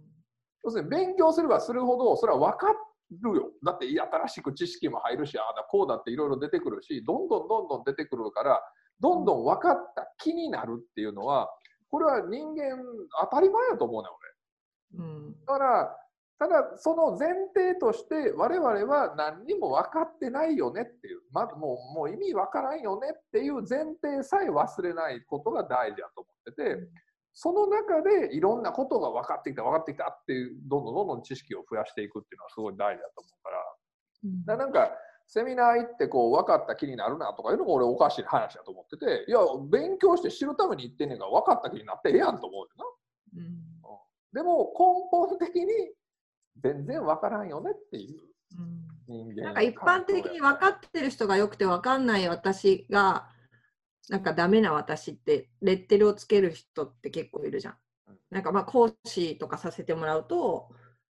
[SPEAKER 2] 要するに勉強すればするほどそれは分かるよ。だって新しく知識も入るし、ああだこうだっていろいろ出てくるし、どんどんどんどん出てくるから、どんどん分かった気になるっていうのは、これは人間当たり前やと思うねん、
[SPEAKER 1] うん
[SPEAKER 2] 俺。だから、ただその前提として我々は何にも分かってないよねっていう、まずもうもう意味分からんよねっていう前提さえ忘れないことが大事だと思ってて、その中でいろんなことが分かってきた分かってきたっていうどんどんどんどん知識を増やしていくっていうのはすごい大事だと思うから。
[SPEAKER 1] うん。
[SPEAKER 2] だからなんかセミナー行ってこう分かった気になるなとかいうのも俺おかしい話だと思ってていや勉強して知るために行ってんねんから分かった気になってええやんと思うよな。
[SPEAKER 1] うん。
[SPEAKER 2] でも根本的に全然分からんよねっていう
[SPEAKER 1] うん。
[SPEAKER 2] 人間
[SPEAKER 1] なんか一般的に分かってる人がよくて分かんない私がなんかダメな私ってレッテルをつける人って結構いるじゃん
[SPEAKER 2] うん。
[SPEAKER 1] なんかまあ講師とかさせてもらうと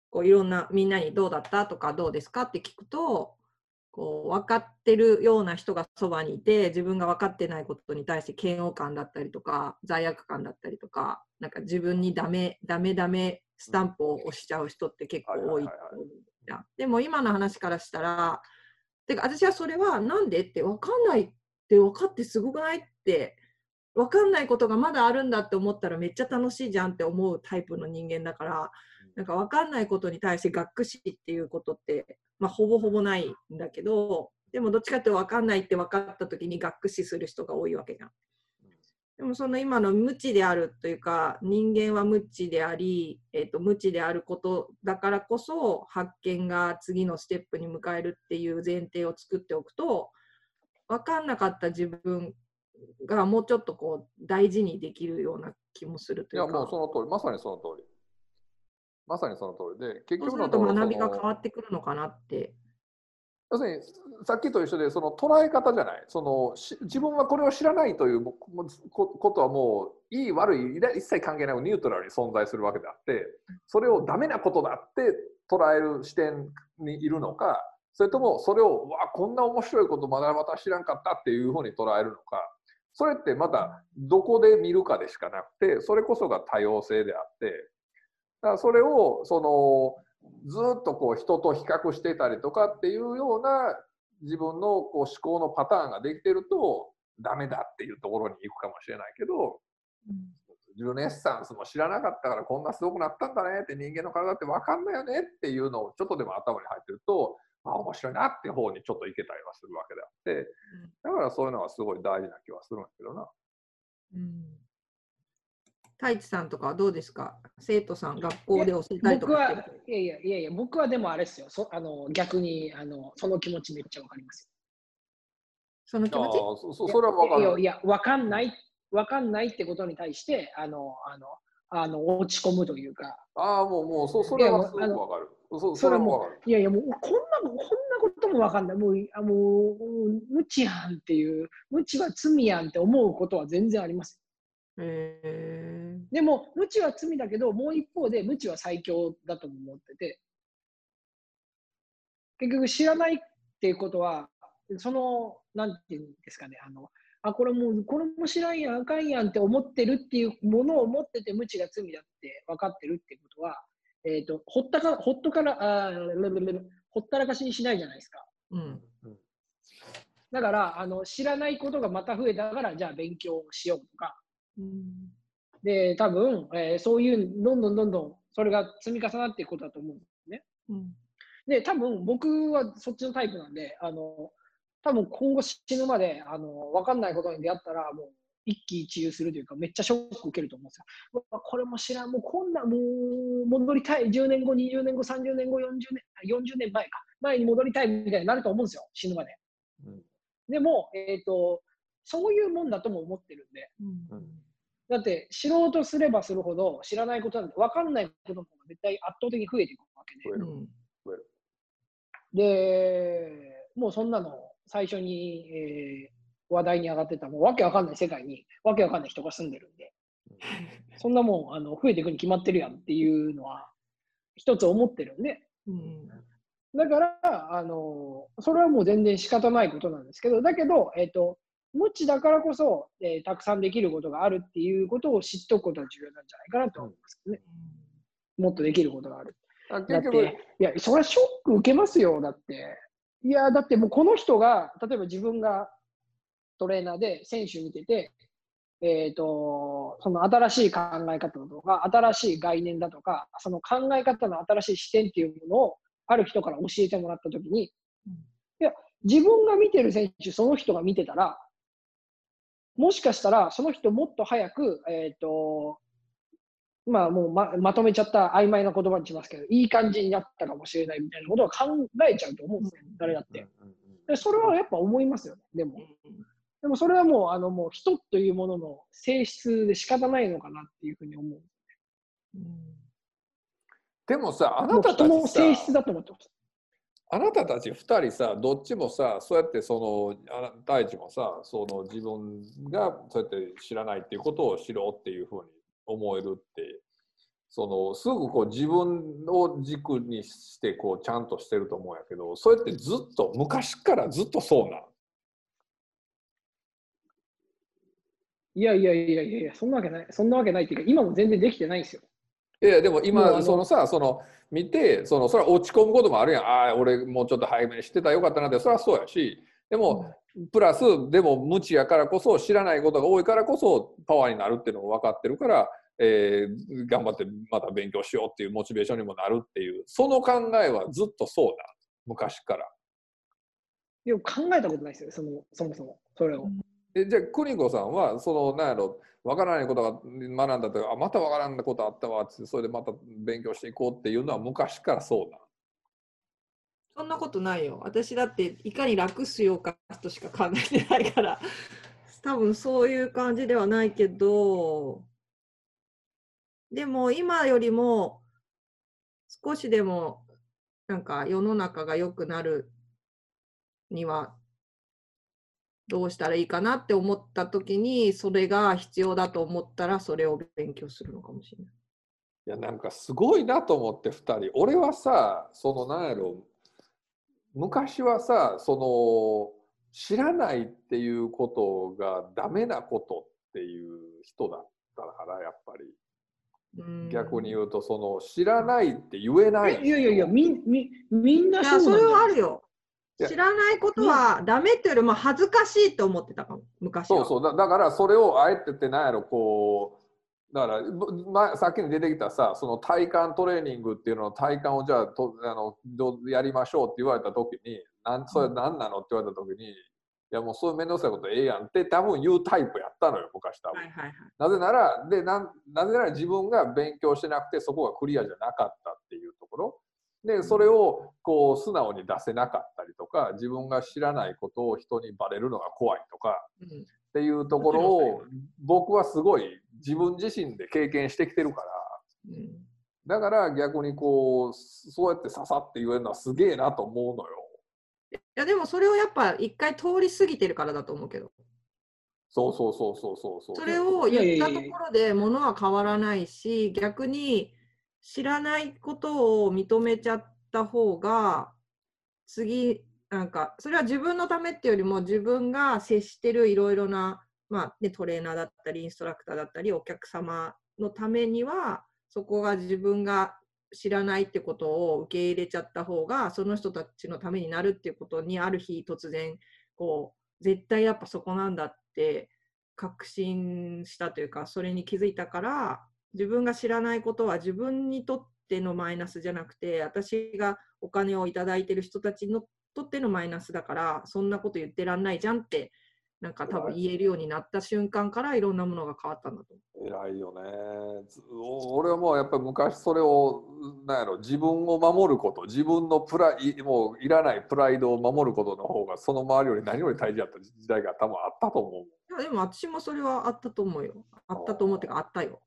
[SPEAKER 1] こういろんなみんなにどうだったとかどうですかって聞くとこう分かってるような人がそばにいて自分が分かってないことに対して嫌悪感だったりとか罪悪感だったりとかなんか自分にダメダメダメスタンプを押しちゃう人って結構多い。でも今の話からしたらてか私はそれはなんでって分かんないって分かってすごくない？って分かんないことがまだあるんだって思ったらめっちゃ楽しいじゃんって思うタイプの人間だからなんか分かんないことに対して学士っていうことって、まあ、ほぼほぼないんだけどでもどっちかって分かんないって分かった時に学士する人が多いわけじゃん。でもその今の無知であるというか人間は無知であり、えー、と無知であることだからこそ発見が次のステップに迎えるっていう前提を作っておくと分かんなかった自分がもうちょっとこう大事にできるような気もするというか。
[SPEAKER 2] いやもうその通り。まさにその通り。まさにその通り。で結局のところ
[SPEAKER 1] 学びが変わってくるのかなって。
[SPEAKER 2] 要するにさっきと一緒でその捉え方じゃない。そのし自分はこれを知らないというもこことはもういい悪い一切関係なくニュートラルに存在するわけであってそれをダメなことだって捉える視点にいるのかそれともそれをうわこんな面白いことまだまた知らんかったっていうふうに捉えるのか。それってまたどこで見るかでしかなくてそれこそが多様性であって。だからそれをそのずっとこう人と比較してたりとかっていうような自分のこう思考のパターンができてるとダメだっていうところに行くかもしれないけどルネッサンスも知らなかったからこんなすごくなったんだねって人間の体って分かんないよねっていうのをちょっとでも頭に入ってるとあ面白いなって方にちょっといけたりはするわけであってだからそういうのはすごい大事な気はするんだけどな。
[SPEAKER 1] うん。太一さんとかはどうですか？生徒さん学校で教えたりと
[SPEAKER 3] 僕は
[SPEAKER 1] か
[SPEAKER 3] いやいやいやいや、僕はでもあれですよ、そあの逆にあのその気持ちめっちゃわかります
[SPEAKER 2] あ
[SPEAKER 1] その気持ち？
[SPEAKER 2] あそそそれは分かる。
[SPEAKER 3] いやいや、わかんない、わかんないってことに対して、あの、あの、あの落ち込むというか、
[SPEAKER 2] ああもうもうそそれはすごく分かる。そ
[SPEAKER 3] そ
[SPEAKER 2] それは
[SPEAKER 3] も。う、いやいや、もうこんな、こんなこともわかんない、もう、あもう、無知やんっていう、無知は罪やんって思うことは全然あります。
[SPEAKER 1] へ
[SPEAKER 3] でも、無知は罪だけど、もう一方で、無知は最強だとも思ってて、結局知らないっていうことは、その、なんていうんですかね、あの、あ、これもう、これも知らんやん、あかんやんって思ってるっていうものを持ってて、無知が罪だって分かってるっていうことは、えっ、と、ほったか、ほっとから、あほったらかしにしないじゃないですか。
[SPEAKER 1] うん。
[SPEAKER 3] だから、あの、知らないことがまた増えたから、じゃあ勉強しようとか、
[SPEAKER 1] うん。
[SPEAKER 3] で、多分、えーそういう、どんどんどんどん、それが積み重なっていくことだと思うんですね。
[SPEAKER 1] うん。
[SPEAKER 3] で、多分、僕はそっちのタイプなんで、あの、多分今後死ぬまで、あの、わかんないことに出会ったら、もう、一喜一憂するというか、めっちゃショック受けると思うんですよ。これも知らん、もうこんな、もう、戻りたい、10年後、20年後、30年後、40年、あ40年前か、前に戻りたいみたいになると思うんですよ、死ぬまで。
[SPEAKER 2] うん。
[SPEAKER 3] でも、えっ、と、そういうもんだとも思ってるんで、
[SPEAKER 1] うん。
[SPEAKER 2] うん
[SPEAKER 3] だって知ろうとすればするほど知らないことなんて分かんないことの方が絶対圧倒的に増えていくわけで。
[SPEAKER 1] うん。
[SPEAKER 3] で、もうそんなの最初に、えー話題に上がってた、もうわけわかんない世界にわけわかんない人が住んでるんで、そんなもんあの増えていくに決まってるやんっていうのは一つ思ってるんで、
[SPEAKER 1] うん
[SPEAKER 3] だから、あのそれはもう全然仕方ないことなんですけど、だけど、えっ、と、無知だからこそ、えーたくさんできることがあるっていうことを知っておくことが重要なんじゃないかなと思いますけどね。もっとできることがある。
[SPEAKER 2] あ
[SPEAKER 3] だっていや、それはショック受けますよ、だって。いや、だってもうこの人が、例えば自分がトレーナーで選手見てて、えっ、と、その新しい考え方とか、新しい概念だとか、その考え方の新しい視点っていうものを、ある人から教えてもらったときに、いや、自分が見てる選手、その人が見てたら、もしかしたら、その人もっと早く、えっ、と、まあもうままとめちゃった曖昧な言葉にしますけど、いい感じになったかもしれないみたいなことを考えちゃうと思うんですよ、誰だって。それはやっぱ思いますよね、でも。でもそれはもう、あのもう人というものの性質で仕方ないのかなっていうふうに思うん。
[SPEAKER 2] でもさ、あなたた
[SPEAKER 3] 人の性、質だと思ってます。
[SPEAKER 2] あなたたち2人さ、どっちもさ、そうやってその、あ大地もさ、その自分がそうやって知らないっていうことを知ろうっていうふうに思えるって、そのすぐこう自分を軸にしてこうちゃんとしてると思うんやけど、そうやってずっと昔からずっとそうなん？
[SPEAKER 3] いやいやいやいやいや、そんなわけない。そんなわけないっていうか、今も全然できてないんですよ。
[SPEAKER 2] いやでも今
[SPEAKER 3] の
[SPEAKER 2] そのさその見てそのそれは落ち込むこともあるやんああ俺もうちょっと早めに知ってたらよかったなってそれはそうやしでもプラスでも無知やからこそ知らないことが多いからこそパワーになるっていうのも分かってるから、えー頑張ってまた勉強しようっていうモチベーションにもなるっていうその考えはずっとそうだ昔から。
[SPEAKER 3] でも考えたことないですよ、そのそもそも。それを。
[SPEAKER 2] えじゃあ邦子さんはそのなんやろ分からないことが学んだとあまた分からんことあったわってそれでまた勉強していこうっていうのは昔からそうだ。
[SPEAKER 1] そんなことないよ。私だっていかに楽しようかとしか考えてないから、多分そういう感じではないけど、でも今よりも少しでもなんか世の中が良くなるにはどうしたらいいかなって思った時にそれが必要だと思ったらそれを勉強するのかもしれない。
[SPEAKER 2] いやなんかすごいなと思って2人。俺はさそのなんやろ昔はさその知らないっていうことがダメなことっていう人だったからやっぱり。
[SPEAKER 1] うん。
[SPEAKER 2] 逆に言うとその知らないって言えない
[SPEAKER 3] いやいやいや、みみみんない
[SPEAKER 1] や、それ
[SPEAKER 3] そうなんだ
[SPEAKER 1] はあるよ。知らないことはダメっていうよりも恥ずかしいと思ってたかも、昔は。
[SPEAKER 2] そうそうだだからそれをあえてってなんやろこうだから、ぶま、さっきに出てきたさその体幹トレーニングっていうのの体幹をじゃあとあのどうやりましょうって言われた時になんそれ何なのって言われた時にいやもうそういう面倒くさいことええやんって多分言うタイプやったのよ昔多分。
[SPEAKER 1] はいはいはい。
[SPEAKER 2] なぜならでなんなぜなら自分が勉強してなくてそこがクリアじゃなかったっていうところでそれをこう素直に出せなかったりとか自分が知らないことを人にバレるのが怖いとか
[SPEAKER 1] うん
[SPEAKER 2] っていうところを僕はすごい自分自身で経験してきてるから
[SPEAKER 1] うん
[SPEAKER 2] だから逆にこうそうやってささって言えるのはすげえなと思うのよ。
[SPEAKER 1] いやでもそれをやっぱ一回通り過ぎてるからだと思うけど、
[SPEAKER 2] そうそうそうそうそうそう。
[SPEAKER 1] それを言ったところで物は変わらないし、逆に知らないことを認めちゃった方が、次、なんか、それは自分のためっていうよりも、自分が接してるいろいろな、まあね、トレーナーだったり、インストラクターだったり、お客様のためには、そこが自分が知らないってことを受け入れちゃった方が、その人たちのためになるっていうことに、ある日突然、こう、絶対やっぱそこなんだって確信したというか、それに気づいたから、自分が知らないことは自分にとってのマイナスじゃなくて、私がお金をいただいてる人たちにとってのマイナスだから、そんなこと言ってらんないじゃんってなんか多分言えるようになった瞬間からいろんなものが変わったんだと思
[SPEAKER 2] 偉いよねず俺はもうやっぱり昔それをなんやろ自分を守ること自分のプライもういらないプライドを守ることの方がその周りより何より大事だった時代が多分あったと思う
[SPEAKER 1] う。いやでも私もそれはあったと思うよ。あったと思うってかあったよ。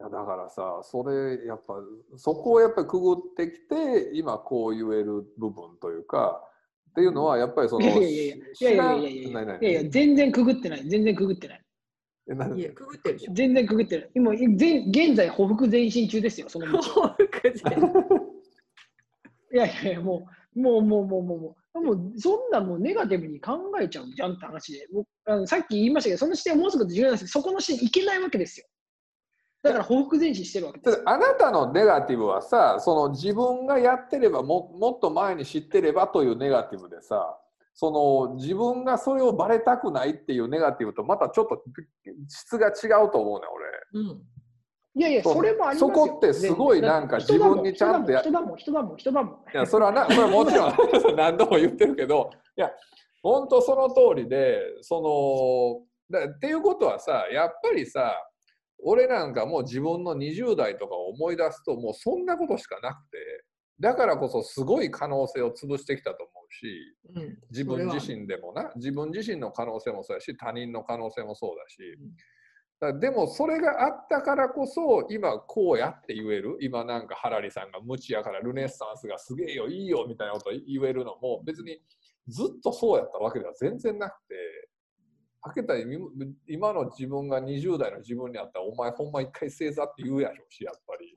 [SPEAKER 2] だからさそれやっぱそこをやっぱりくぐってきて今こう言える部分というかっていうのはやっぱりその
[SPEAKER 3] いやいやいやいやいやいや全然くぐってない全然くぐってない。
[SPEAKER 1] いやくぐってる
[SPEAKER 3] 全然くぐってる。今現現在ほふく前進中ですよそのほふく前進。いやいやもうもうもうもうもうもう。もうそんなもうネガティブに考えちゃうじゃんって話で、もうあのさっき言いましたけど、その視点はもうすぐ重要なんですけど、そこの視点いけないわけですよ。だから、報復前進してるわけですよ。
[SPEAKER 2] あなたのネガティブはさその自分がやってればももっと前に知ってればというネガティブでさその自分がそれをバレたくないっていうネガティブとまたちょっと質が違うと思うね
[SPEAKER 1] うん。
[SPEAKER 3] いやいや、
[SPEAKER 2] そ
[SPEAKER 3] れもありますよ。
[SPEAKER 2] そこってすごいなんか自分にちゃんとや
[SPEAKER 3] 人だもん、人だもん、人だも。
[SPEAKER 2] いやそれはなこれはもちろん 何度も言ってるけどいや本当その通りでそのだっていうことはさやっぱりさ俺なんかもう自分の20代とかを思い出すともうそんなことしかなくてだからこそすごい可能性を潰してきたと思うし
[SPEAKER 1] うん、
[SPEAKER 2] 自分自身でもな自分自身の可能性もそうやし他人の可能性もそうだし。だからでもそれがあったからこそ今こうやって言える今なんかハラリさんが無知やからルネッサンスがすげえよいいよみたいなこと言えるのも別にずっとそうやったわけでは全然なくて開けたら今今の自分が20代の自分にあったらお前ほんま一回正座って言うやろうしやっぱり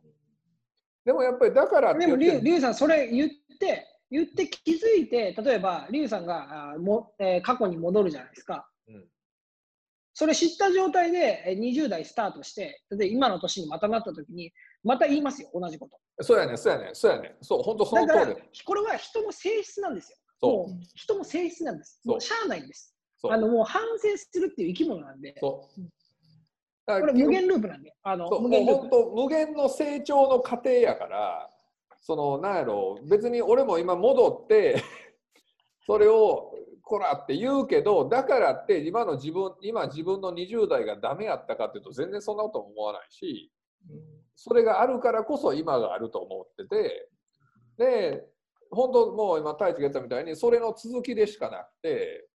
[SPEAKER 2] でもやっぱりだからって
[SPEAKER 3] でも、リュウリュウさん、それ言って、言って気づいて、例えば、リュウさんがあも、えー過去に戻るじゃないですか。
[SPEAKER 2] うん
[SPEAKER 3] それ知った状態でえー20代スタートして、例えば今の年にまたなった時に、また言いますよ、同じこと。
[SPEAKER 2] そうやねんそうやねんそうやねんそう本当その
[SPEAKER 3] だから
[SPEAKER 2] 通り、
[SPEAKER 3] これは人の性質なんですよ。
[SPEAKER 2] そう
[SPEAKER 3] 人の性質なんです。
[SPEAKER 2] そう
[SPEAKER 3] もうしゃあないんです。あのもう反省するっていう生き物なんで、
[SPEAKER 2] そう。
[SPEAKER 3] これ無限ループなんで、あの無限ループ。
[SPEAKER 2] 無限の成長の過程やからそのなんやろ別に俺も今戻って それをこらって言うけどだからって今の自分今自分の20代がダメやったかっていうと全然そんなことも思わないしそれがあるからこそ今があると思っててで本当もう今太一が言ったみたいにそれの続きでしかなくて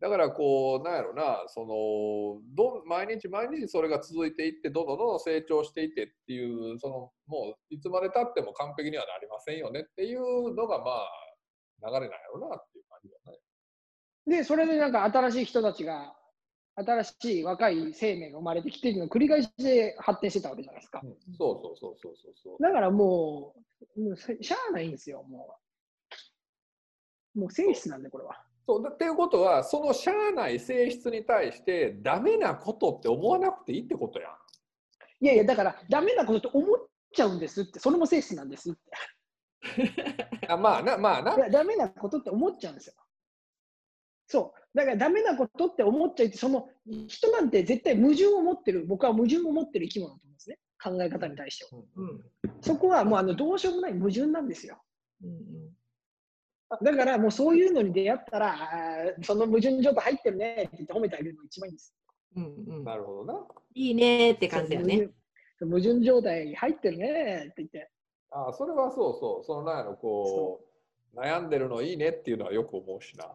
[SPEAKER 2] だからこうなんやろなそのどん毎日毎日それが続いていってどんどんどんどん成長していってっていうそのもういつまでたっても完璧にはなりませんよねっていうのがまあ流れなんやろなっていう感じだね。
[SPEAKER 3] で、それでなんか新しい人たちが、新しい若い生命が生まれてきてるのを繰り返しで発展してたわけじゃないですか。
[SPEAKER 2] うんそうそうそうそうそうそう。
[SPEAKER 3] だからもう、もうしゃあないんですよ、もう。もう性質なんで、これは。
[SPEAKER 2] そうだっていうことはそのしゃあない性質に対してダメなことって思わなくていいってことやん。
[SPEAKER 3] いやいや、だから、ダメなことと思っちゃうんですって、それも性質なんですって。
[SPEAKER 2] あまあなまあな
[SPEAKER 3] ダメなことって思っちゃうんですよ。そう。だから、ダメなことって思っちゃいて、その人なんて絶対矛盾を持ってる、僕は矛盾を持ってる生き物だと思うんですね。考え方に対しては。
[SPEAKER 1] うん
[SPEAKER 3] そこはもうあのどうしようもない矛盾なんですよ。
[SPEAKER 1] うん
[SPEAKER 3] だからもうそういうのに出会ったら、その矛盾状態入ってるねって言って褒めてあげるのが一番いいんです。
[SPEAKER 1] うんうん
[SPEAKER 2] なるほどな。
[SPEAKER 1] いいねーって感じだよね。
[SPEAKER 3] 矛盾。状態入ってるねって言って。
[SPEAKER 2] あそれはそうそうそのなんやろこう悩んでるのいいねっていうのはよく思うしな。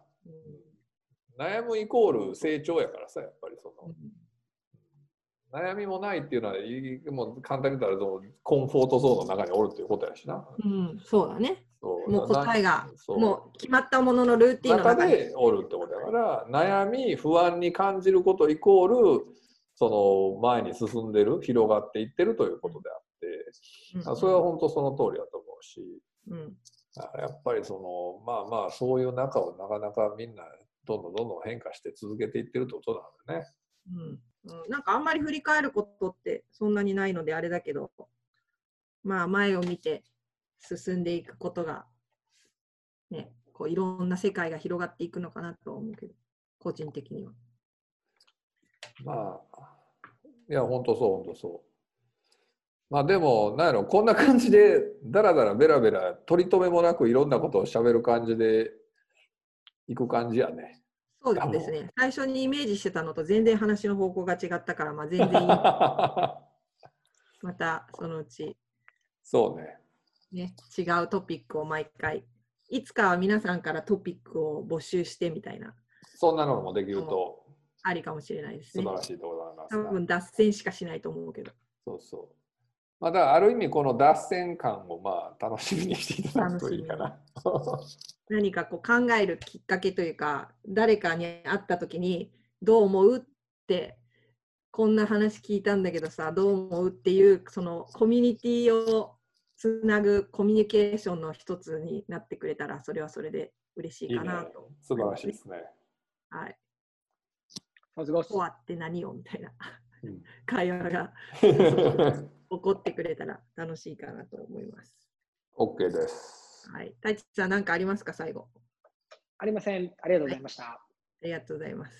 [SPEAKER 2] 悩むイコール成長やからさやっぱりその悩みもないっていうのはもう簡単に言ったらそのコンフォートゾーンの中におるっていうことやしな。
[SPEAKER 1] うん、そうだね。もう答えが、もう決まったもののルーティンの
[SPEAKER 2] 中。でおるってことだから悩み不安に感じることイコールその前に進んでる広がっていってるということであって、
[SPEAKER 1] うん
[SPEAKER 2] それは本当その通りだと思うし。
[SPEAKER 1] うん。
[SPEAKER 2] だからやっぱりそのまあまあそういう中をなかなかみんなどんどんどんどん変化して続けていってるってことなんだね。
[SPEAKER 1] うん。うん。なんかあんまり振り返ることってそんなにないのであれだけど、まあ前を見て進んでいくことが、ね、こういろんな世界が広がっていくのかなと思うけど、個人的には。
[SPEAKER 2] まあいや本当そう本当そう。まあでもなんやろこんな感じでだらだらベラベラ取り留めもなくいろんなことをしゃべる感じでいく感じやね。
[SPEAKER 1] そうですね。最初にイメージしてたのと全然話の方向が違ったから、まあ、全然いい。またそのうち、
[SPEAKER 2] そうね。
[SPEAKER 1] ね、違うトピックを毎回。いつかは皆さんからトピックを募集してみたいな、
[SPEAKER 2] そんなのもできると
[SPEAKER 1] ありかもしれないですね
[SPEAKER 2] 素晴。らしいところだな。
[SPEAKER 1] 多分脱線しかしないと思うけど。
[SPEAKER 2] そうそう。まあ、だからある意味この脱線感をまあ楽しみにしていただくといいかな。
[SPEAKER 1] 何かこう考えるきっかけというか、誰かに会った時に、どう思うって、こんな話聞いたんだけどさ、どう思うっていう、そのコミュニティをつなぐコミュニケーションの一つになってくれたら、それはそれで嬉しい
[SPEAKER 2] いいね
[SPEAKER 1] かなと。。
[SPEAKER 2] 素晴らしいですね。
[SPEAKER 1] はい。
[SPEAKER 3] さすが
[SPEAKER 1] って何よみたいな
[SPEAKER 2] うん
[SPEAKER 1] 会話が起こってくれたら楽しいかなと思います。
[SPEAKER 2] OK です。
[SPEAKER 1] はい。太一さん、何かありますか、最後。
[SPEAKER 3] ありません。ありがとうございました。
[SPEAKER 1] ありがとうございます。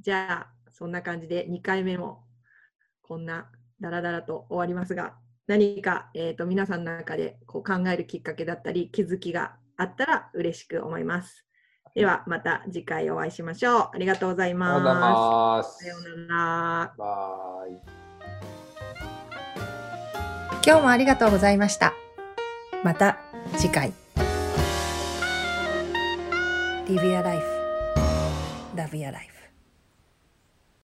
[SPEAKER 1] じゃあ、そんな感じで2回目もこんなダラダラと終わりますが、何か、えー、と皆さんの中でこう考えるきっかけだったり、気づきがあったら嬉しく思います。では、また次回お会いしましょう。ありがとうござい
[SPEAKER 2] ありがとうござい
[SPEAKER 1] ま
[SPEAKER 2] ます
[SPEAKER 1] す。さようなら。
[SPEAKER 2] バイ。
[SPEAKER 4] 今日もありがとうございました。また次回。Live your life. Love your life.